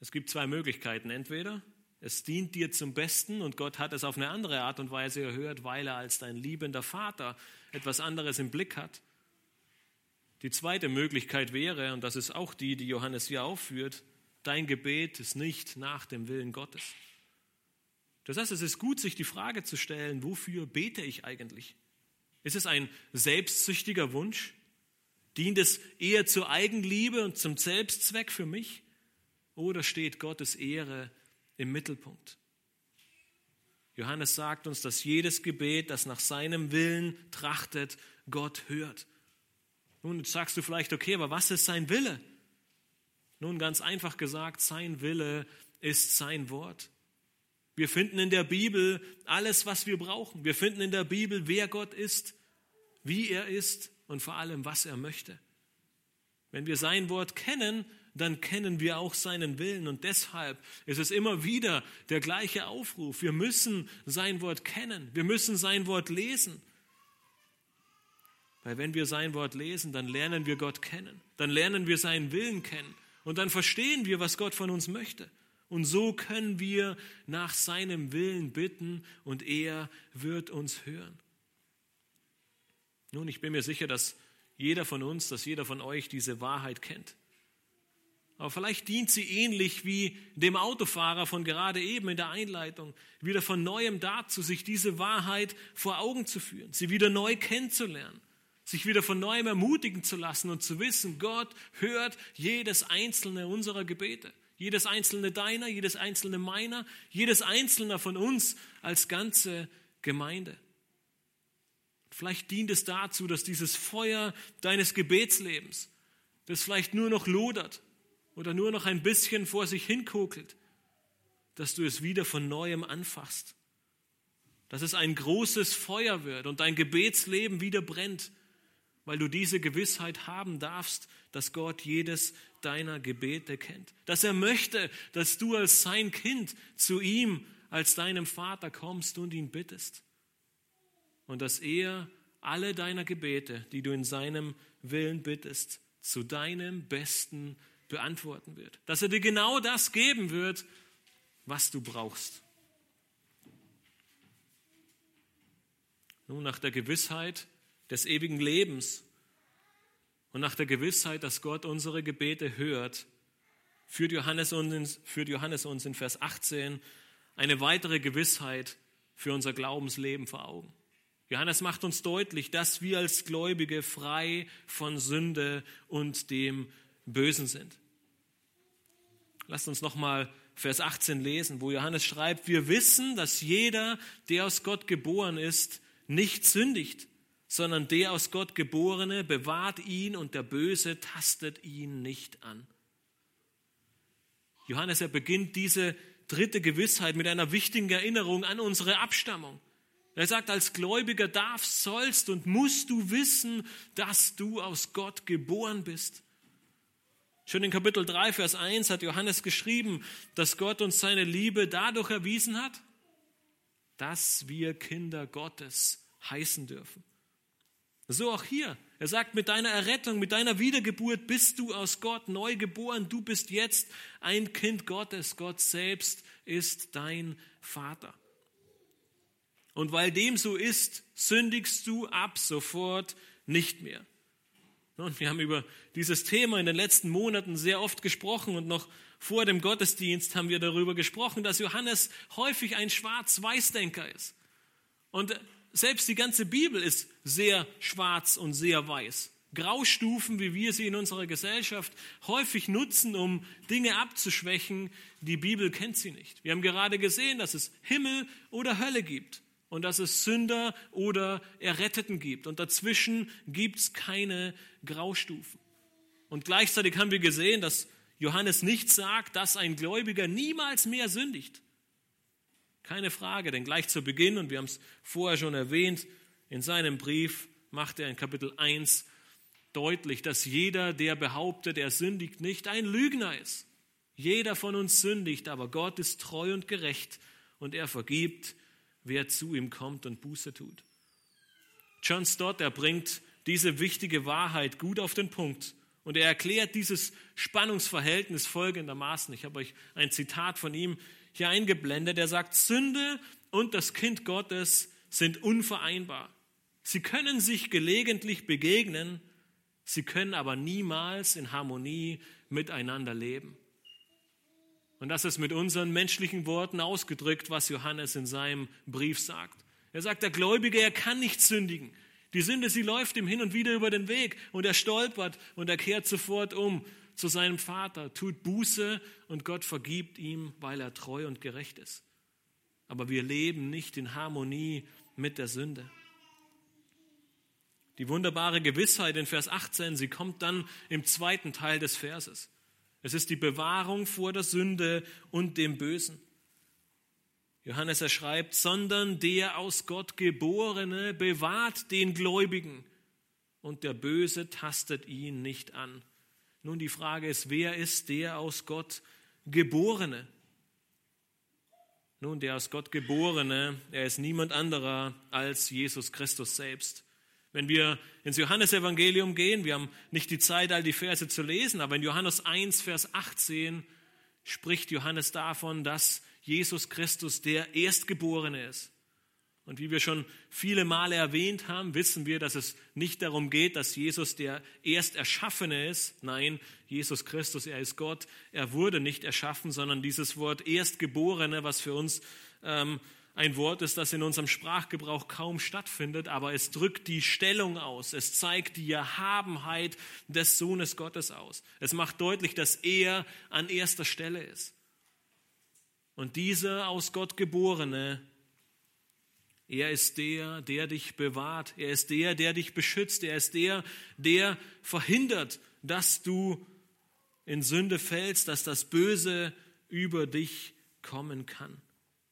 es gibt zwei Möglichkeiten. Entweder es dient dir zum Besten und Gott hat es auf eine andere Art und Weise erhört, weil er als dein liebender Vater etwas anderes im Blick hat. Die zweite Möglichkeit wäre, und das ist auch die, die Johannes hier aufführt, dein Gebet ist nicht nach dem Willen Gottes. Das heißt, es ist gut, sich die Frage zu stellen, wofür bete ich eigentlich? Ist es ein selbstsüchtiger Wunsch? Dient es eher zur Eigenliebe und zum Selbstzweck für mich? Oder steht Gottes Ehre im Mittelpunkt? Johannes sagt uns, dass jedes Gebet, das nach seinem Willen trachtet, Gott hört. Nun sagst du vielleicht, okay, aber was ist sein Wille? Nun ganz einfach gesagt, sein Wille ist sein Wort. Wir finden in der Bibel alles, was wir brauchen. Wir finden in der Bibel, wer Gott ist, wie er ist und vor allem, was er möchte. Wenn wir sein Wort kennen, dann kennen wir auch seinen Willen. Und deshalb ist es immer wieder der gleiche Aufruf. Wir müssen sein Wort kennen. Wir müssen sein Wort lesen. Weil wenn wir sein Wort lesen, dann lernen wir Gott kennen. Dann lernen wir seinen Willen kennen. Und dann verstehen wir, was Gott von uns möchte. Und so können wir nach seinem Willen bitten und er wird uns hören. Nun, ich bin mir sicher, dass jeder von uns, dass jeder von euch diese Wahrheit kennt. Aber vielleicht dient sie ähnlich wie dem Autofahrer von gerade eben in der Einleitung, wieder von neuem dazu, sich diese Wahrheit vor Augen zu führen, sie wieder neu kennenzulernen, sich wieder von neuem ermutigen zu lassen und zu wissen, Gott hört jedes einzelne unserer Gebete. Jedes einzelne deiner, jedes einzelne meiner, jedes einzelne von uns als ganze Gemeinde. Vielleicht dient es dazu, dass dieses Feuer deines Gebetslebens, das vielleicht nur noch lodert oder nur noch ein bisschen vor sich hinkokelt, dass du es wieder von neuem anfasst. Dass es ein großes Feuer wird und dein Gebetsleben wieder brennt weil du diese Gewissheit haben darfst, dass Gott jedes deiner Gebete kennt. Dass er möchte, dass du als sein Kind zu ihm, als deinem Vater kommst und ihn bittest. Und dass er alle deiner Gebete, die du in seinem Willen bittest, zu deinem Besten beantworten wird. Dass er dir genau das geben wird, was du brauchst. Nun, nach der Gewissheit, des ewigen Lebens und nach der Gewissheit, dass Gott unsere Gebete hört, führt Johannes uns in, führt Johannes uns in Vers 18 eine weitere Gewissheit für unser Glaubensleben vor Augen. Johannes macht uns deutlich, dass wir als Gläubige frei von Sünde und dem Bösen sind. Lasst uns nochmal Vers 18 lesen, wo Johannes schreibt, wir wissen, dass jeder, der aus Gott geboren ist, nicht sündigt sondern der aus Gott geborene bewahrt ihn und der Böse tastet ihn nicht an. Johannes, er beginnt diese dritte Gewissheit mit einer wichtigen Erinnerung an unsere Abstammung. Er sagt, als Gläubiger darfst, sollst und musst du wissen, dass du aus Gott geboren bist. Schon in Kapitel 3, Vers 1 hat Johannes geschrieben, dass Gott uns seine Liebe dadurch erwiesen hat, dass wir Kinder Gottes heißen dürfen. So auch hier. Er sagt, mit deiner Errettung, mit deiner Wiedergeburt bist du aus Gott neu geboren. Du bist jetzt ein Kind Gottes. Gott selbst ist dein Vater. Und weil dem so ist, sündigst du ab sofort nicht mehr. Und wir haben über dieses Thema in den letzten Monaten sehr oft gesprochen und noch vor dem Gottesdienst haben wir darüber gesprochen, dass Johannes häufig ein Schwarz-Weiß-Denker ist. Und selbst die ganze Bibel ist sehr schwarz und sehr weiß. Graustufen, wie wir sie in unserer Gesellschaft häufig nutzen, um Dinge abzuschwächen, die Bibel kennt sie nicht. Wir haben gerade gesehen, dass es Himmel oder Hölle gibt und dass es Sünder oder Erretteten gibt. Und dazwischen gibt es keine Graustufen. Und gleichzeitig haben wir gesehen, dass Johannes nicht sagt, dass ein Gläubiger niemals mehr sündigt. Keine Frage, denn gleich zu Beginn, und wir haben es vorher schon erwähnt, in seinem Brief macht er in Kapitel 1 deutlich, dass jeder, der behauptet, er sündigt nicht, ein Lügner ist. Jeder von uns sündigt, aber Gott ist treu und gerecht und er vergibt, wer zu ihm kommt und Buße tut. John Stott, er bringt diese wichtige Wahrheit gut auf den Punkt und er erklärt dieses Spannungsverhältnis folgendermaßen. Ich habe euch ein Zitat von ihm hier eingeblendet. Er sagt, Sünde und das Kind Gottes sind unvereinbar. Sie können sich gelegentlich begegnen, sie können aber niemals in Harmonie miteinander leben. Und das ist mit unseren menschlichen Worten ausgedrückt, was Johannes in seinem Brief sagt. Er sagt, der Gläubige, er kann nicht sündigen. Die Sünde, sie läuft ihm hin und wieder über den Weg und er stolpert und er kehrt sofort um zu seinem Vater, tut Buße und Gott vergibt ihm, weil er treu und gerecht ist. Aber wir leben nicht in Harmonie mit der Sünde. Die wunderbare Gewissheit in Vers 18, sie kommt dann im zweiten Teil des Verses. Es ist die Bewahrung vor der Sünde und dem Bösen. Johannes er schreibt, sondern der aus Gott geborene bewahrt den Gläubigen und der Böse tastet ihn nicht an. Nun die Frage ist, wer ist der aus Gott geborene? Nun, der aus Gott geborene, er ist niemand anderer als Jesus Christus selbst. Wenn wir ins Johannesevangelium gehen, wir haben nicht die Zeit, all die Verse zu lesen, aber in Johannes 1, Vers 18 spricht Johannes davon, dass Jesus Christus der Erstgeborene ist. Und wie wir schon viele Male erwähnt haben, wissen wir, dass es nicht darum geht, dass Jesus der Ersterschaffene ist. Nein, Jesus Christus, er ist Gott. Er wurde nicht erschaffen, sondern dieses Wort Erstgeborene, was für uns ähm, ein Wort ist, das in unserem Sprachgebrauch kaum stattfindet, aber es drückt die Stellung aus. Es zeigt die Erhabenheit des Sohnes Gottes aus. Es macht deutlich, dass er an erster Stelle ist. Und dieser aus Gott geborene er ist der, der dich bewahrt. Er ist der, der dich beschützt. Er ist der, der verhindert, dass du in Sünde fällst, dass das Böse über dich kommen kann.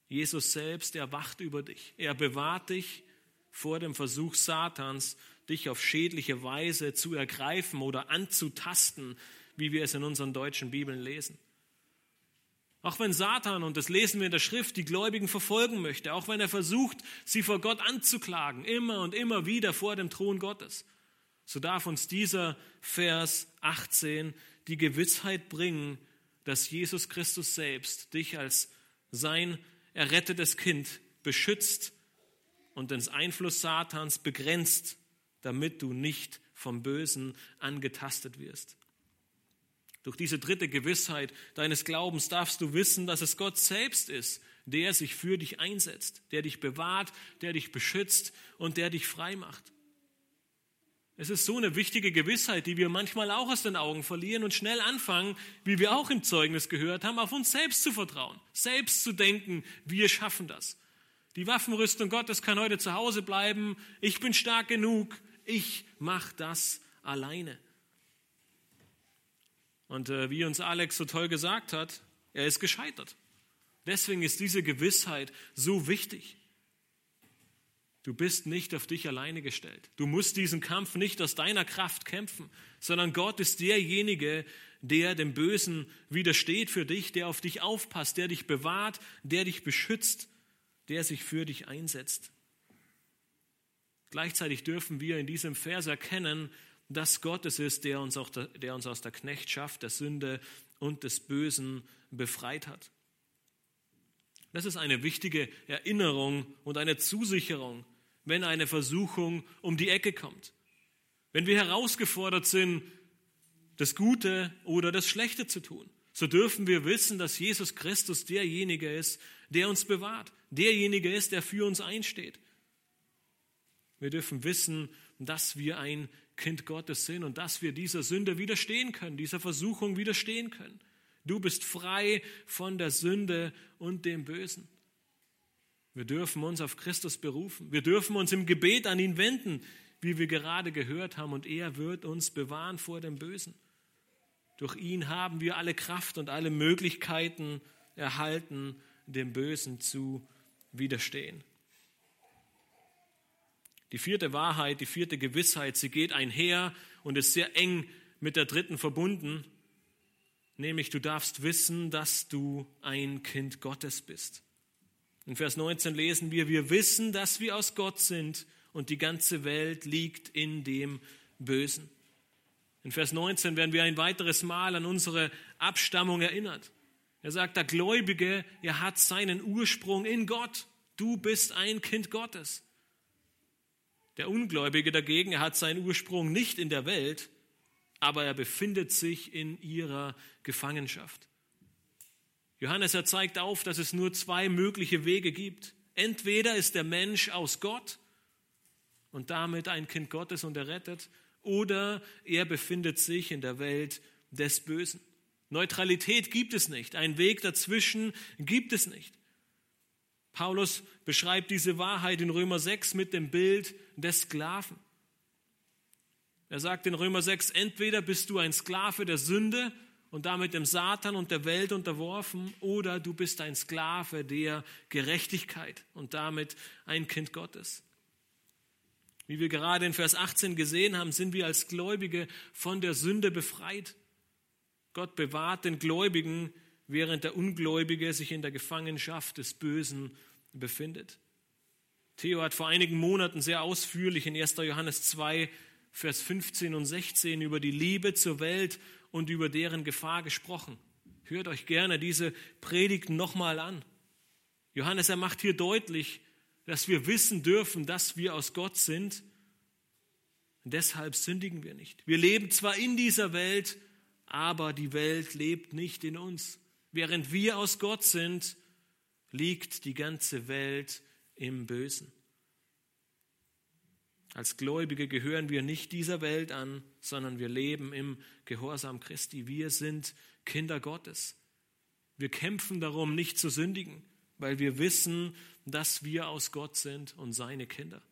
Jesus selbst, er wacht über dich. Er bewahrt dich vor dem Versuch Satans, dich auf schädliche Weise zu ergreifen oder anzutasten, wie wir es in unseren deutschen Bibeln lesen. Auch wenn Satan, und das lesen wir in der Schrift, die Gläubigen verfolgen möchte, auch wenn er versucht, sie vor Gott anzuklagen, immer und immer wieder vor dem Thron Gottes, so darf uns dieser Vers 18 die Gewissheit bringen, dass Jesus Christus selbst dich als sein errettetes Kind beschützt und den Einfluss Satans begrenzt, damit du nicht vom Bösen angetastet wirst. Durch diese dritte Gewissheit deines Glaubens darfst du wissen, dass es Gott selbst ist, der sich für dich einsetzt, der dich bewahrt, der dich beschützt und der dich frei macht. Es ist so eine wichtige Gewissheit, die wir manchmal auch aus den Augen verlieren und schnell anfangen, wie wir auch im Zeugnis gehört haben, auf uns selbst zu vertrauen, selbst zu denken, wir schaffen das. Die Waffenrüstung Gottes kann heute zu Hause bleiben, ich bin stark genug, ich mache das alleine. Und äh, wie uns Alex so toll gesagt hat, er ist gescheitert. Deswegen ist diese Gewissheit so wichtig. Du bist nicht auf dich alleine gestellt. Du musst diesen Kampf nicht aus deiner Kraft kämpfen, sondern Gott ist derjenige, der dem Bösen widersteht für dich, der auf dich aufpasst, der dich bewahrt, der dich beschützt, der sich für dich einsetzt. Gleichzeitig dürfen wir in diesem Vers erkennen, dass Gott es ist, der uns, auch, der uns aus der Knechtschaft, der Sünde und des Bösen befreit hat. Das ist eine wichtige Erinnerung und eine Zusicherung, wenn eine Versuchung um die Ecke kommt. Wenn wir herausgefordert sind, das Gute oder das Schlechte zu tun, so dürfen wir wissen, dass Jesus Christus derjenige ist, der uns bewahrt, derjenige ist, der für uns einsteht. Wir dürfen wissen, dass wir ein Kind Gottes sind und dass wir dieser Sünde widerstehen können, dieser Versuchung widerstehen können. Du bist frei von der Sünde und dem Bösen. Wir dürfen uns auf Christus berufen. Wir dürfen uns im Gebet an ihn wenden, wie wir gerade gehört haben, und er wird uns bewahren vor dem Bösen. Durch ihn haben wir alle Kraft und alle Möglichkeiten erhalten, dem Bösen zu widerstehen. Die vierte Wahrheit, die vierte Gewissheit, sie geht einher und ist sehr eng mit der dritten verbunden, nämlich du darfst wissen, dass du ein Kind Gottes bist. In Vers 19 lesen wir, wir wissen, dass wir aus Gott sind und die ganze Welt liegt in dem Bösen. In Vers 19 werden wir ein weiteres Mal an unsere Abstammung erinnert. Er sagt, der Gläubige, er hat seinen Ursprung in Gott. Du bist ein Kind Gottes. Der Ungläubige dagegen, hat seinen Ursprung nicht in der Welt, aber er befindet sich in ihrer Gefangenschaft. Johannes, er zeigt auf, dass es nur zwei mögliche Wege gibt. Entweder ist der Mensch aus Gott und damit ein Kind Gottes und errettet, oder er befindet sich in der Welt des Bösen. Neutralität gibt es nicht, einen Weg dazwischen gibt es nicht. Paulus beschreibt diese Wahrheit in Römer 6 mit dem Bild des Sklaven. Er sagt in Römer 6, entweder bist du ein Sklave der Sünde und damit dem Satan und der Welt unterworfen, oder du bist ein Sklave der Gerechtigkeit und damit ein Kind Gottes. Wie wir gerade in Vers 18 gesehen haben, sind wir als Gläubige von der Sünde befreit. Gott bewahrt den Gläubigen während der Ungläubige sich in der Gefangenschaft des Bösen befindet. Theo hat vor einigen Monaten sehr ausführlich in 1. Johannes 2, Vers 15 und 16 über die Liebe zur Welt und über deren Gefahr gesprochen. Hört euch gerne diese Predigten nochmal an. Johannes, er macht hier deutlich, dass wir wissen dürfen, dass wir aus Gott sind. Und deshalb sündigen wir nicht. Wir leben zwar in dieser Welt, aber die Welt lebt nicht in uns. Während wir aus Gott sind, liegt die ganze Welt im Bösen. Als Gläubige gehören wir nicht dieser Welt an, sondern wir leben im Gehorsam Christi. Wir sind Kinder Gottes. Wir kämpfen darum, nicht zu sündigen, weil wir wissen, dass wir aus Gott sind und seine Kinder.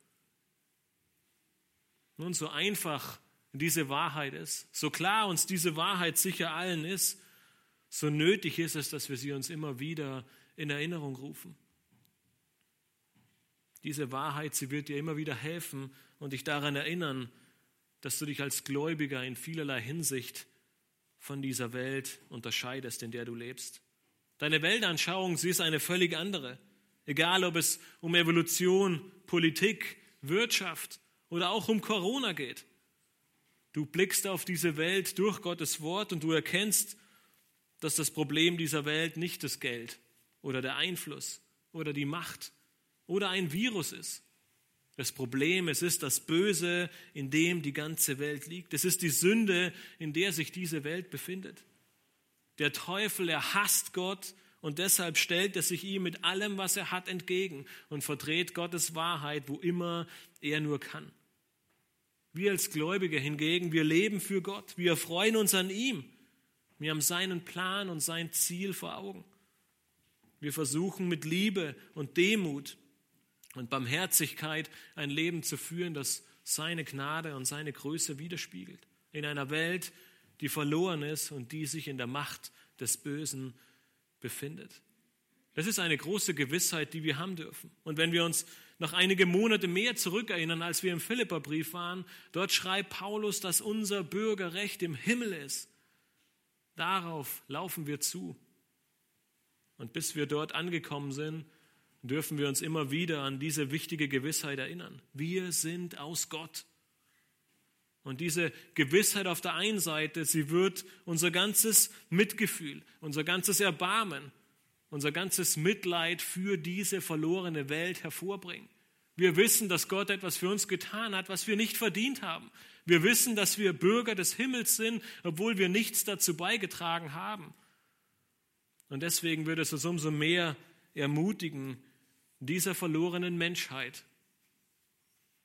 Nun, so einfach diese Wahrheit ist, so klar uns diese Wahrheit sicher allen ist, so nötig ist es, dass wir sie uns immer wieder in Erinnerung rufen. Diese Wahrheit, sie wird dir immer wieder helfen und dich daran erinnern, dass du dich als Gläubiger in vielerlei Hinsicht von dieser Welt unterscheidest, in der du lebst. Deine Weltanschauung, sie ist eine völlig andere. Egal, ob es um Evolution, Politik, Wirtschaft oder auch um Corona geht. Du blickst auf diese Welt durch Gottes Wort und du erkennst, dass das Problem dieser Welt nicht das Geld oder der Einfluss oder die Macht oder ein Virus ist. Das Problem, es ist das Böse, in dem die ganze Welt liegt. Es ist die Sünde, in der sich diese Welt befindet. Der Teufel, er hasst Gott und deshalb stellt er sich ihm mit allem, was er hat, entgegen und verdreht Gottes Wahrheit, wo immer er nur kann. Wir als Gläubige hingegen, wir leben für Gott, wir freuen uns an ihm wir haben seinen Plan und sein Ziel vor Augen. Wir versuchen mit Liebe und Demut und Barmherzigkeit ein Leben zu führen, das seine Gnade und seine Größe widerspiegelt. In einer Welt, die verloren ist und die sich in der Macht des Bösen befindet. Das ist eine große Gewissheit, die wir haben dürfen. Und wenn wir uns noch einige Monate mehr zurückerinnern, als wir im Philipperbrief waren, dort schreibt Paulus, dass unser Bürgerrecht im Himmel ist Darauf laufen wir zu. Und bis wir dort angekommen sind, dürfen wir uns immer wieder an diese wichtige Gewissheit erinnern. Wir sind aus Gott. Und diese Gewissheit auf der einen Seite, sie wird unser ganzes Mitgefühl, unser ganzes Erbarmen, unser ganzes Mitleid für diese verlorene Welt hervorbringen. Wir wissen, dass Gott etwas für uns getan hat, was wir nicht verdient haben. Wir wissen, dass wir Bürger des Himmels sind, obwohl wir nichts dazu beigetragen haben. Und deswegen würde es uns umso mehr ermutigen, dieser verlorenen Menschheit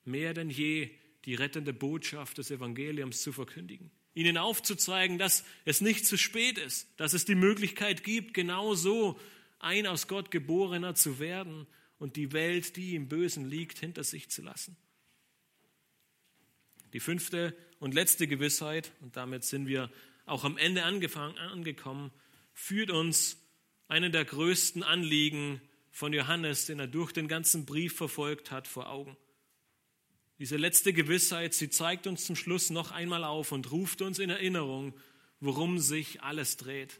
mehr denn je die rettende Botschaft des Evangeliums zu verkündigen. Ihnen aufzuzeigen, dass es nicht zu spät ist, dass es die Möglichkeit gibt, genau so ein aus Gott geborener zu werden und die Welt, die im Bösen liegt, hinter sich zu lassen. Die fünfte und letzte Gewissheit, und damit sind wir auch am Ende angekommen, führt uns einen der größten Anliegen von Johannes, den er durch den ganzen Brief verfolgt hat, vor Augen. Diese letzte Gewissheit, sie zeigt uns zum Schluss noch einmal auf und ruft uns in Erinnerung, worum sich alles dreht.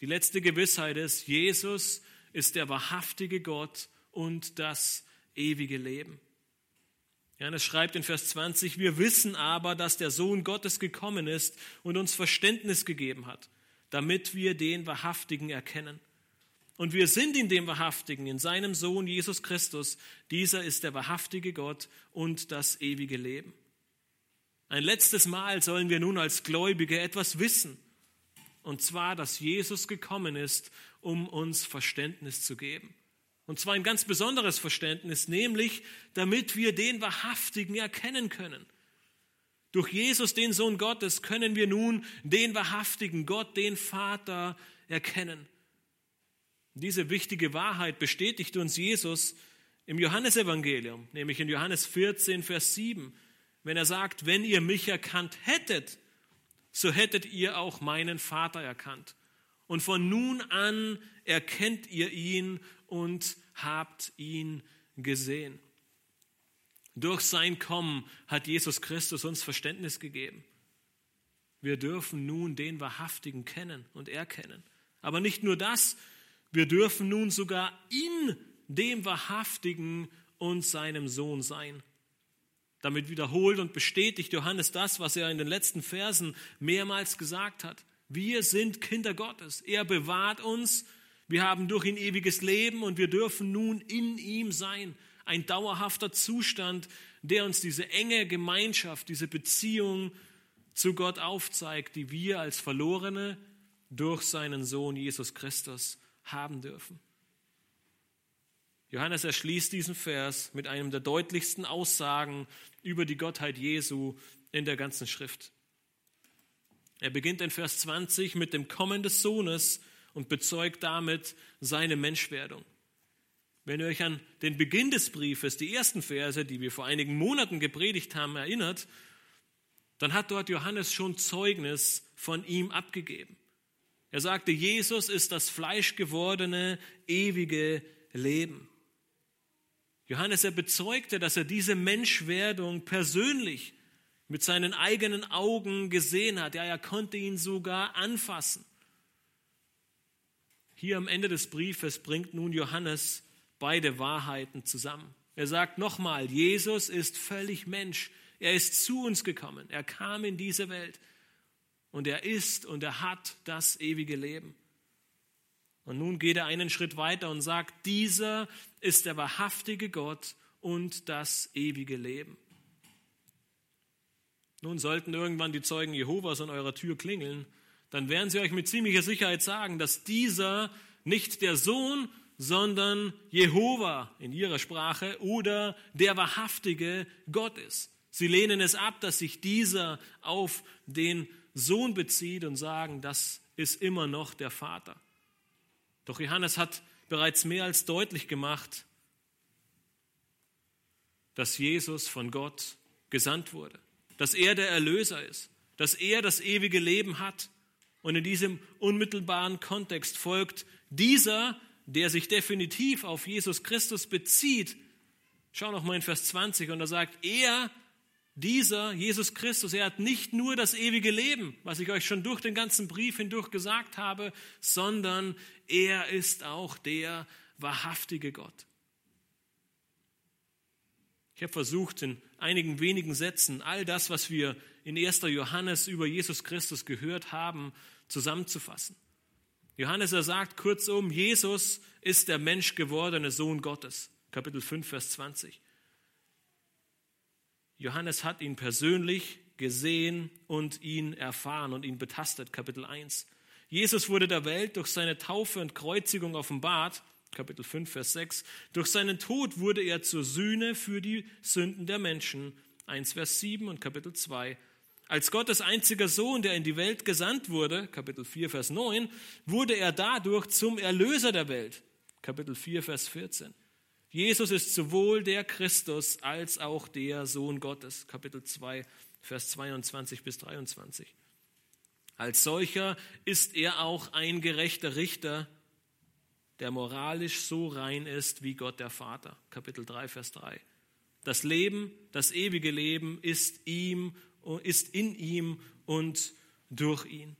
Die letzte Gewissheit ist, Jesus ist der wahrhaftige Gott und das ewige Leben. Johannes schreibt in Vers 20, wir wissen aber, dass der Sohn Gottes gekommen ist und uns Verständnis gegeben hat, damit wir den Wahrhaftigen erkennen. Und wir sind in dem Wahrhaftigen, in seinem Sohn Jesus Christus. Dieser ist der wahrhaftige Gott und das ewige Leben. Ein letztes Mal sollen wir nun als Gläubige etwas wissen. Und zwar, dass Jesus gekommen ist, um uns Verständnis zu geben. Und zwar ein ganz besonderes Verständnis, nämlich damit wir den Wahrhaftigen erkennen können. Durch Jesus, den Sohn Gottes, können wir nun den wahrhaftigen Gott, den Vater erkennen. Diese wichtige Wahrheit bestätigt uns Jesus im Johannesevangelium, nämlich in Johannes 14, Vers 7, wenn er sagt, wenn ihr mich erkannt hättet, so hättet ihr auch meinen Vater erkannt. Und von nun an erkennt ihr ihn und habt ihn gesehen. Durch sein Kommen hat Jesus Christus uns Verständnis gegeben. Wir dürfen nun den Wahrhaftigen kennen und erkennen. Aber nicht nur das, wir dürfen nun sogar in dem Wahrhaftigen und seinem Sohn sein. Damit wiederholt und bestätigt Johannes das, was er in den letzten Versen mehrmals gesagt hat. Wir sind Kinder Gottes. Er bewahrt uns. Wir haben durch ihn ewiges Leben und wir dürfen nun in ihm sein. Ein dauerhafter Zustand, der uns diese enge Gemeinschaft, diese Beziehung zu Gott aufzeigt, die wir als Verlorene durch seinen Sohn Jesus Christus haben dürfen. Johannes erschließt diesen Vers mit einem der deutlichsten Aussagen über die Gottheit Jesu in der ganzen Schrift. Er beginnt in Vers 20 mit dem Kommen des Sohnes und bezeugt damit seine Menschwerdung. Wenn ihr euch an den Beginn des Briefes, die ersten Verse, die wir vor einigen Monaten gepredigt haben, erinnert, dann hat dort Johannes schon Zeugnis von ihm abgegeben. Er sagte, Jesus ist das fleischgewordene, ewige Leben. Johannes, er bezeugte, dass er diese Menschwerdung persönlich mit seinen eigenen Augen gesehen hat. Ja, er konnte ihn sogar anfassen. Hier am Ende des Briefes bringt nun Johannes beide Wahrheiten zusammen. Er sagt nochmal, Jesus ist völlig Mensch. Er ist zu uns gekommen. Er kam in diese Welt und er ist und er hat das ewige Leben. Und nun geht er einen Schritt weiter und sagt, dieser ist der wahrhaftige Gott und das ewige Leben. Nun sollten irgendwann die Zeugen Jehovas an eurer Tür klingeln, dann werden sie euch mit ziemlicher Sicherheit sagen, dass dieser nicht der Sohn, sondern Jehova in ihrer Sprache oder der wahrhaftige Gott ist. Sie lehnen es ab, dass sich dieser auf den Sohn bezieht und sagen, das ist immer noch der Vater. Doch Johannes hat bereits mehr als deutlich gemacht, dass Jesus von Gott gesandt wurde, dass er der Erlöser ist, dass er das ewige Leben hat. Und in diesem unmittelbaren Kontext folgt dieser, der sich definitiv auf Jesus Christus bezieht. Schau noch mal in Vers 20 und da sagt, er dieser Jesus Christus, er hat nicht nur das ewige Leben, was ich euch schon durch den ganzen Brief hindurch gesagt habe, sondern er ist auch der wahrhaftige Gott. Ich habe versucht, in einigen wenigen Sätzen all das, was wir in 1. Johannes über Jesus Christus gehört haben, zusammenzufassen. Johannes er sagt kurzum, Jesus ist der menschgewordene Sohn Gottes. Kapitel 5, Vers 20. Johannes hat ihn persönlich gesehen und ihn erfahren und ihn betastet. Kapitel 1. Jesus wurde der Welt durch seine Taufe und Kreuzigung offenbart. Kapitel 5, Vers 6. Durch seinen Tod wurde er zur Sühne für die Sünden der Menschen. 1, Vers 7 und Kapitel 2. Als Gottes einziger Sohn, der in die Welt gesandt wurde, Kapitel 4, Vers 9, wurde er dadurch zum Erlöser der Welt. Kapitel 4, Vers 14. Jesus ist sowohl der Christus als auch der Sohn Gottes. Kapitel 2, Vers 22 bis 23. Als solcher ist er auch ein gerechter Richter, der moralisch so rein ist wie Gott der Vater. Kapitel 3, Vers 3. Das Leben, das ewige Leben ist ihm, ist in ihm und durch ihn.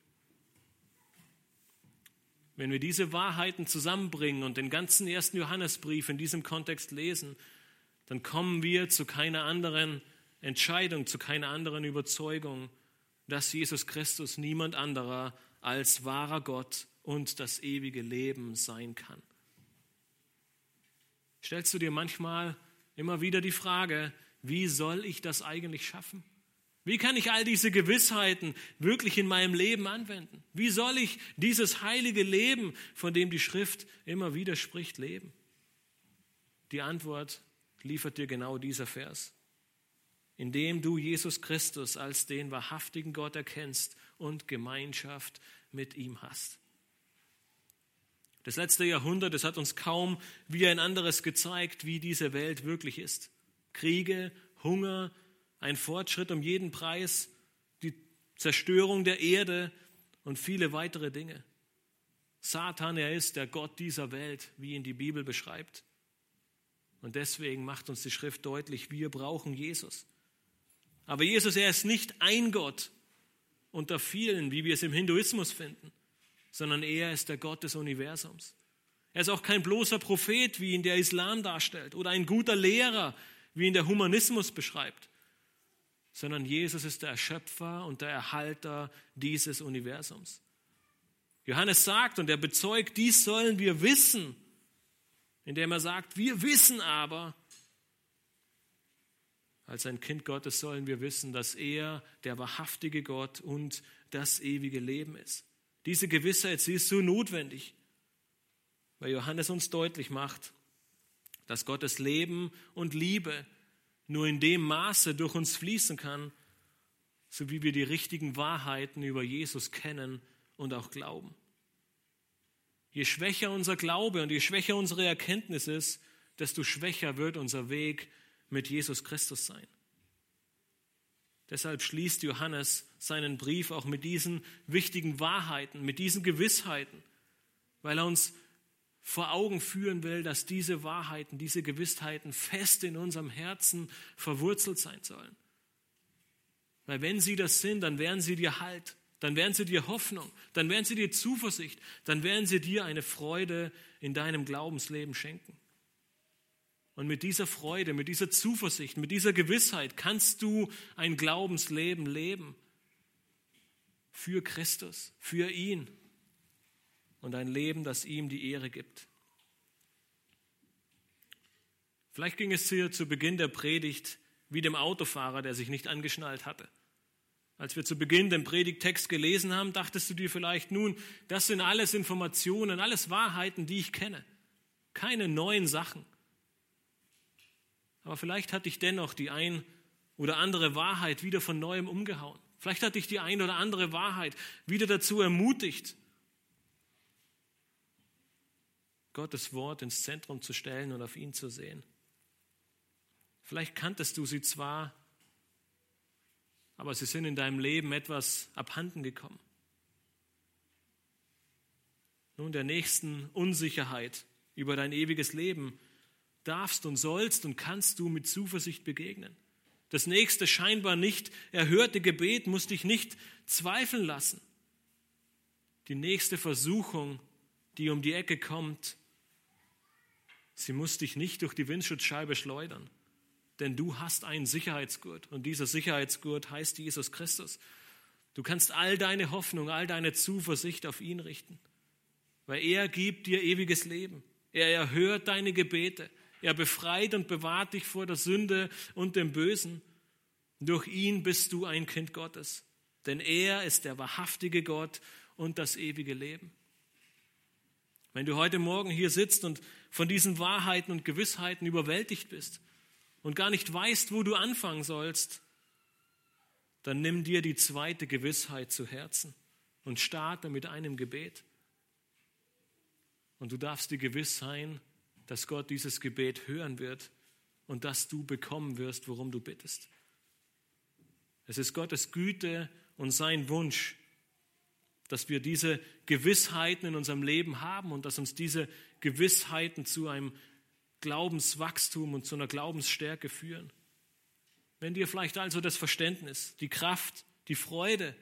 Wenn wir diese Wahrheiten zusammenbringen und den ganzen ersten Johannesbrief in diesem Kontext lesen, dann kommen wir zu keiner anderen Entscheidung, zu keiner anderen Überzeugung, dass Jesus Christus niemand anderer als wahrer Gott und das ewige Leben sein kann. Stellst du dir manchmal immer wieder die Frage, wie soll ich das eigentlich schaffen? Wie kann ich all diese Gewissheiten wirklich in meinem Leben anwenden? Wie soll ich dieses heilige Leben, von dem die Schrift immer wieder spricht, leben? Die Antwort liefert dir genau dieser Vers. Indem du Jesus Christus als den wahrhaftigen Gott erkennst und Gemeinschaft mit ihm hast. Das letzte Jahrhundert, das hat uns kaum wie ein anderes gezeigt, wie diese Welt wirklich ist. Kriege, Hunger, ein Fortschritt um jeden Preis, die Zerstörung der Erde und viele weitere Dinge. Satan, er ist der Gott dieser Welt, wie ihn die Bibel beschreibt. Und deswegen macht uns die Schrift deutlich, wir brauchen Jesus. Aber Jesus, er ist nicht ein Gott unter vielen, wie wir es im Hinduismus finden sondern er ist der Gott des Universums. Er ist auch kein bloßer Prophet, wie ihn der Islam darstellt, oder ein guter Lehrer, wie ihn der Humanismus beschreibt, sondern Jesus ist der Erschöpfer und der Erhalter dieses Universums. Johannes sagt und er bezeugt, dies sollen wir wissen, indem er sagt, wir wissen aber, als ein Kind Gottes sollen wir wissen, dass er der wahrhaftige Gott und das ewige Leben ist. Diese Gewissheit, sie ist so notwendig, weil Johannes uns deutlich macht, dass Gottes Leben und Liebe nur in dem Maße durch uns fließen kann, so wie wir die richtigen Wahrheiten über Jesus kennen und auch glauben. Je schwächer unser Glaube und je schwächer unsere Erkenntnis ist, desto schwächer wird unser Weg mit Jesus Christus sein. Deshalb schließt Johannes seinen Brief auch mit diesen wichtigen Wahrheiten, mit diesen Gewissheiten, weil er uns vor Augen führen will, dass diese Wahrheiten, diese Gewissheiten fest in unserem Herzen verwurzelt sein sollen. Weil wenn sie das sind, dann werden sie dir Halt, dann werden sie dir Hoffnung, dann werden sie dir Zuversicht, dann werden sie dir eine Freude in deinem Glaubensleben schenken. Und mit dieser Freude, mit dieser Zuversicht, mit dieser Gewissheit kannst du ein Glaubensleben leben. Für Christus, für ihn. Und ein Leben, das ihm die Ehre gibt. Vielleicht ging es dir zu Beginn der Predigt wie dem Autofahrer, der sich nicht angeschnallt hatte. Als wir zu Beginn den Predigtext gelesen haben, dachtest du dir vielleicht, nun, das sind alles Informationen, alles Wahrheiten, die ich kenne. Keine neuen Sachen. Aber vielleicht hat dich dennoch die ein oder andere Wahrheit wieder von neuem umgehauen. Vielleicht hat dich die ein oder andere Wahrheit wieder dazu ermutigt, Gottes Wort ins Zentrum zu stellen und auf ihn zu sehen. Vielleicht kanntest du sie zwar, aber sie sind in deinem Leben etwas abhanden gekommen. Nun der nächsten Unsicherheit über dein ewiges Leben darfst und sollst und kannst du mit Zuversicht begegnen. Das nächste scheinbar nicht erhörte Gebet muss dich nicht zweifeln lassen. Die nächste Versuchung, die um die Ecke kommt, Sie muss dich nicht durch die Windschutzscheibe schleudern, denn du hast einen Sicherheitsgurt und dieser Sicherheitsgurt heißt Jesus Christus. Du kannst all deine Hoffnung, all deine Zuversicht auf ihn richten, weil er gibt dir ewiges Leben. Er erhört deine Gebete. Er befreit und bewahrt dich vor der Sünde und dem Bösen. Durch ihn bist du ein Kind Gottes, denn er ist der wahrhaftige Gott und das ewige Leben. Wenn du heute Morgen hier sitzt und von diesen Wahrheiten und Gewissheiten überwältigt bist und gar nicht weißt, wo du anfangen sollst, dann nimm dir die zweite Gewissheit zu Herzen und starte mit einem Gebet. Und du darfst dir gewiss sein, dass Gott dieses Gebet hören wird und dass du bekommen wirst, worum du bittest. Es ist Gottes Güte und sein Wunsch, dass wir diese Gewissheiten in unserem Leben haben und dass uns diese Gewissheiten zu einem Glaubenswachstum und zu einer Glaubensstärke führen. Wenn dir vielleicht also das Verständnis, die Kraft, die Freude,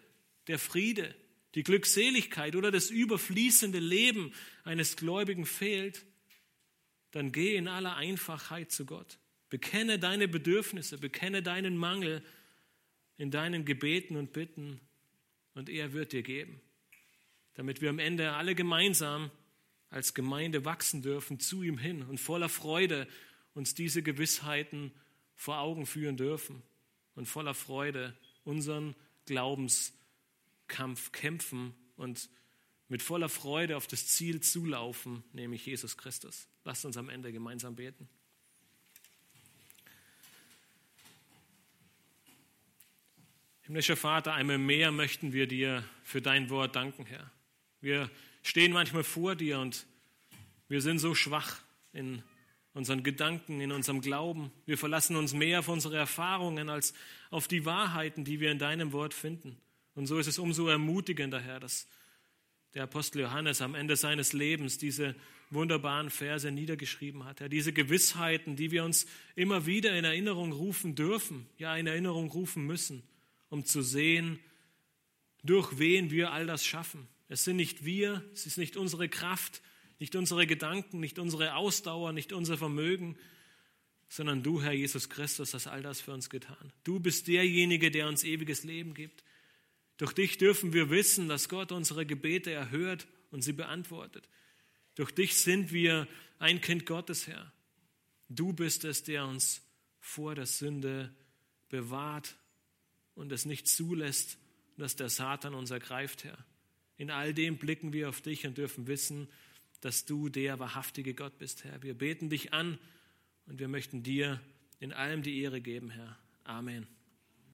der Friede, die Glückseligkeit oder das überfließende Leben eines Gläubigen fehlt, dann geh in aller Einfachheit zu Gott. Bekenne deine Bedürfnisse, bekenne deinen Mangel in deinen Gebeten und Bitten und er wird dir geben, damit wir am Ende alle gemeinsam als Gemeinde wachsen dürfen zu ihm hin und voller Freude uns diese Gewissheiten vor Augen führen dürfen und voller Freude unseren Glaubenskampf kämpfen und mit voller Freude auf das Ziel zulaufen, nämlich Jesus Christus. Lasst uns am Ende gemeinsam beten. Himmlischer Vater, einmal mehr möchten wir dir für dein Wort danken, Herr. Wir stehen manchmal vor dir und wir sind so schwach in unseren Gedanken, in unserem Glauben. Wir verlassen uns mehr auf unsere Erfahrungen als auf die Wahrheiten, die wir in deinem Wort finden. Und so ist es umso ermutigender, Herr, dass der Apostel Johannes am Ende seines Lebens diese wunderbaren Verse niedergeschrieben hat. Herr, diese Gewissheiten, die wir uns immer wieder in Erinnerung rufen dürfen, ja in Erinnerung rufen müssen, um zu sehen, durch wen wir all das schaffen. Es sind nicht wir, es ist nicht unsere Kraft, nicht unsere Gedanken, nicht unsere Ausdauer, nicht unser Vermögen, sondern du, Herr Jesus Christus, hast all das für uns getan. Du bist derjenige, der uns ewiges Leben gibt. Durch dich dürfen wir wissen, dass Gott unsere Gebete erhört und sie beantwortet. Durch dich sind wir ein Kind Gottes, Herr. Du bist es, der uns vor der Sünde bewahrt und es nicht zulässt, dass der Satan uns ergreift, Herr. In all dem blicken wir auf dich und dürfen wissen, dass du der wahrhaftige Gott bist, Herr. Wir beten dich an und wir möchten dir in allem die Ehre geben, Herr. Amen.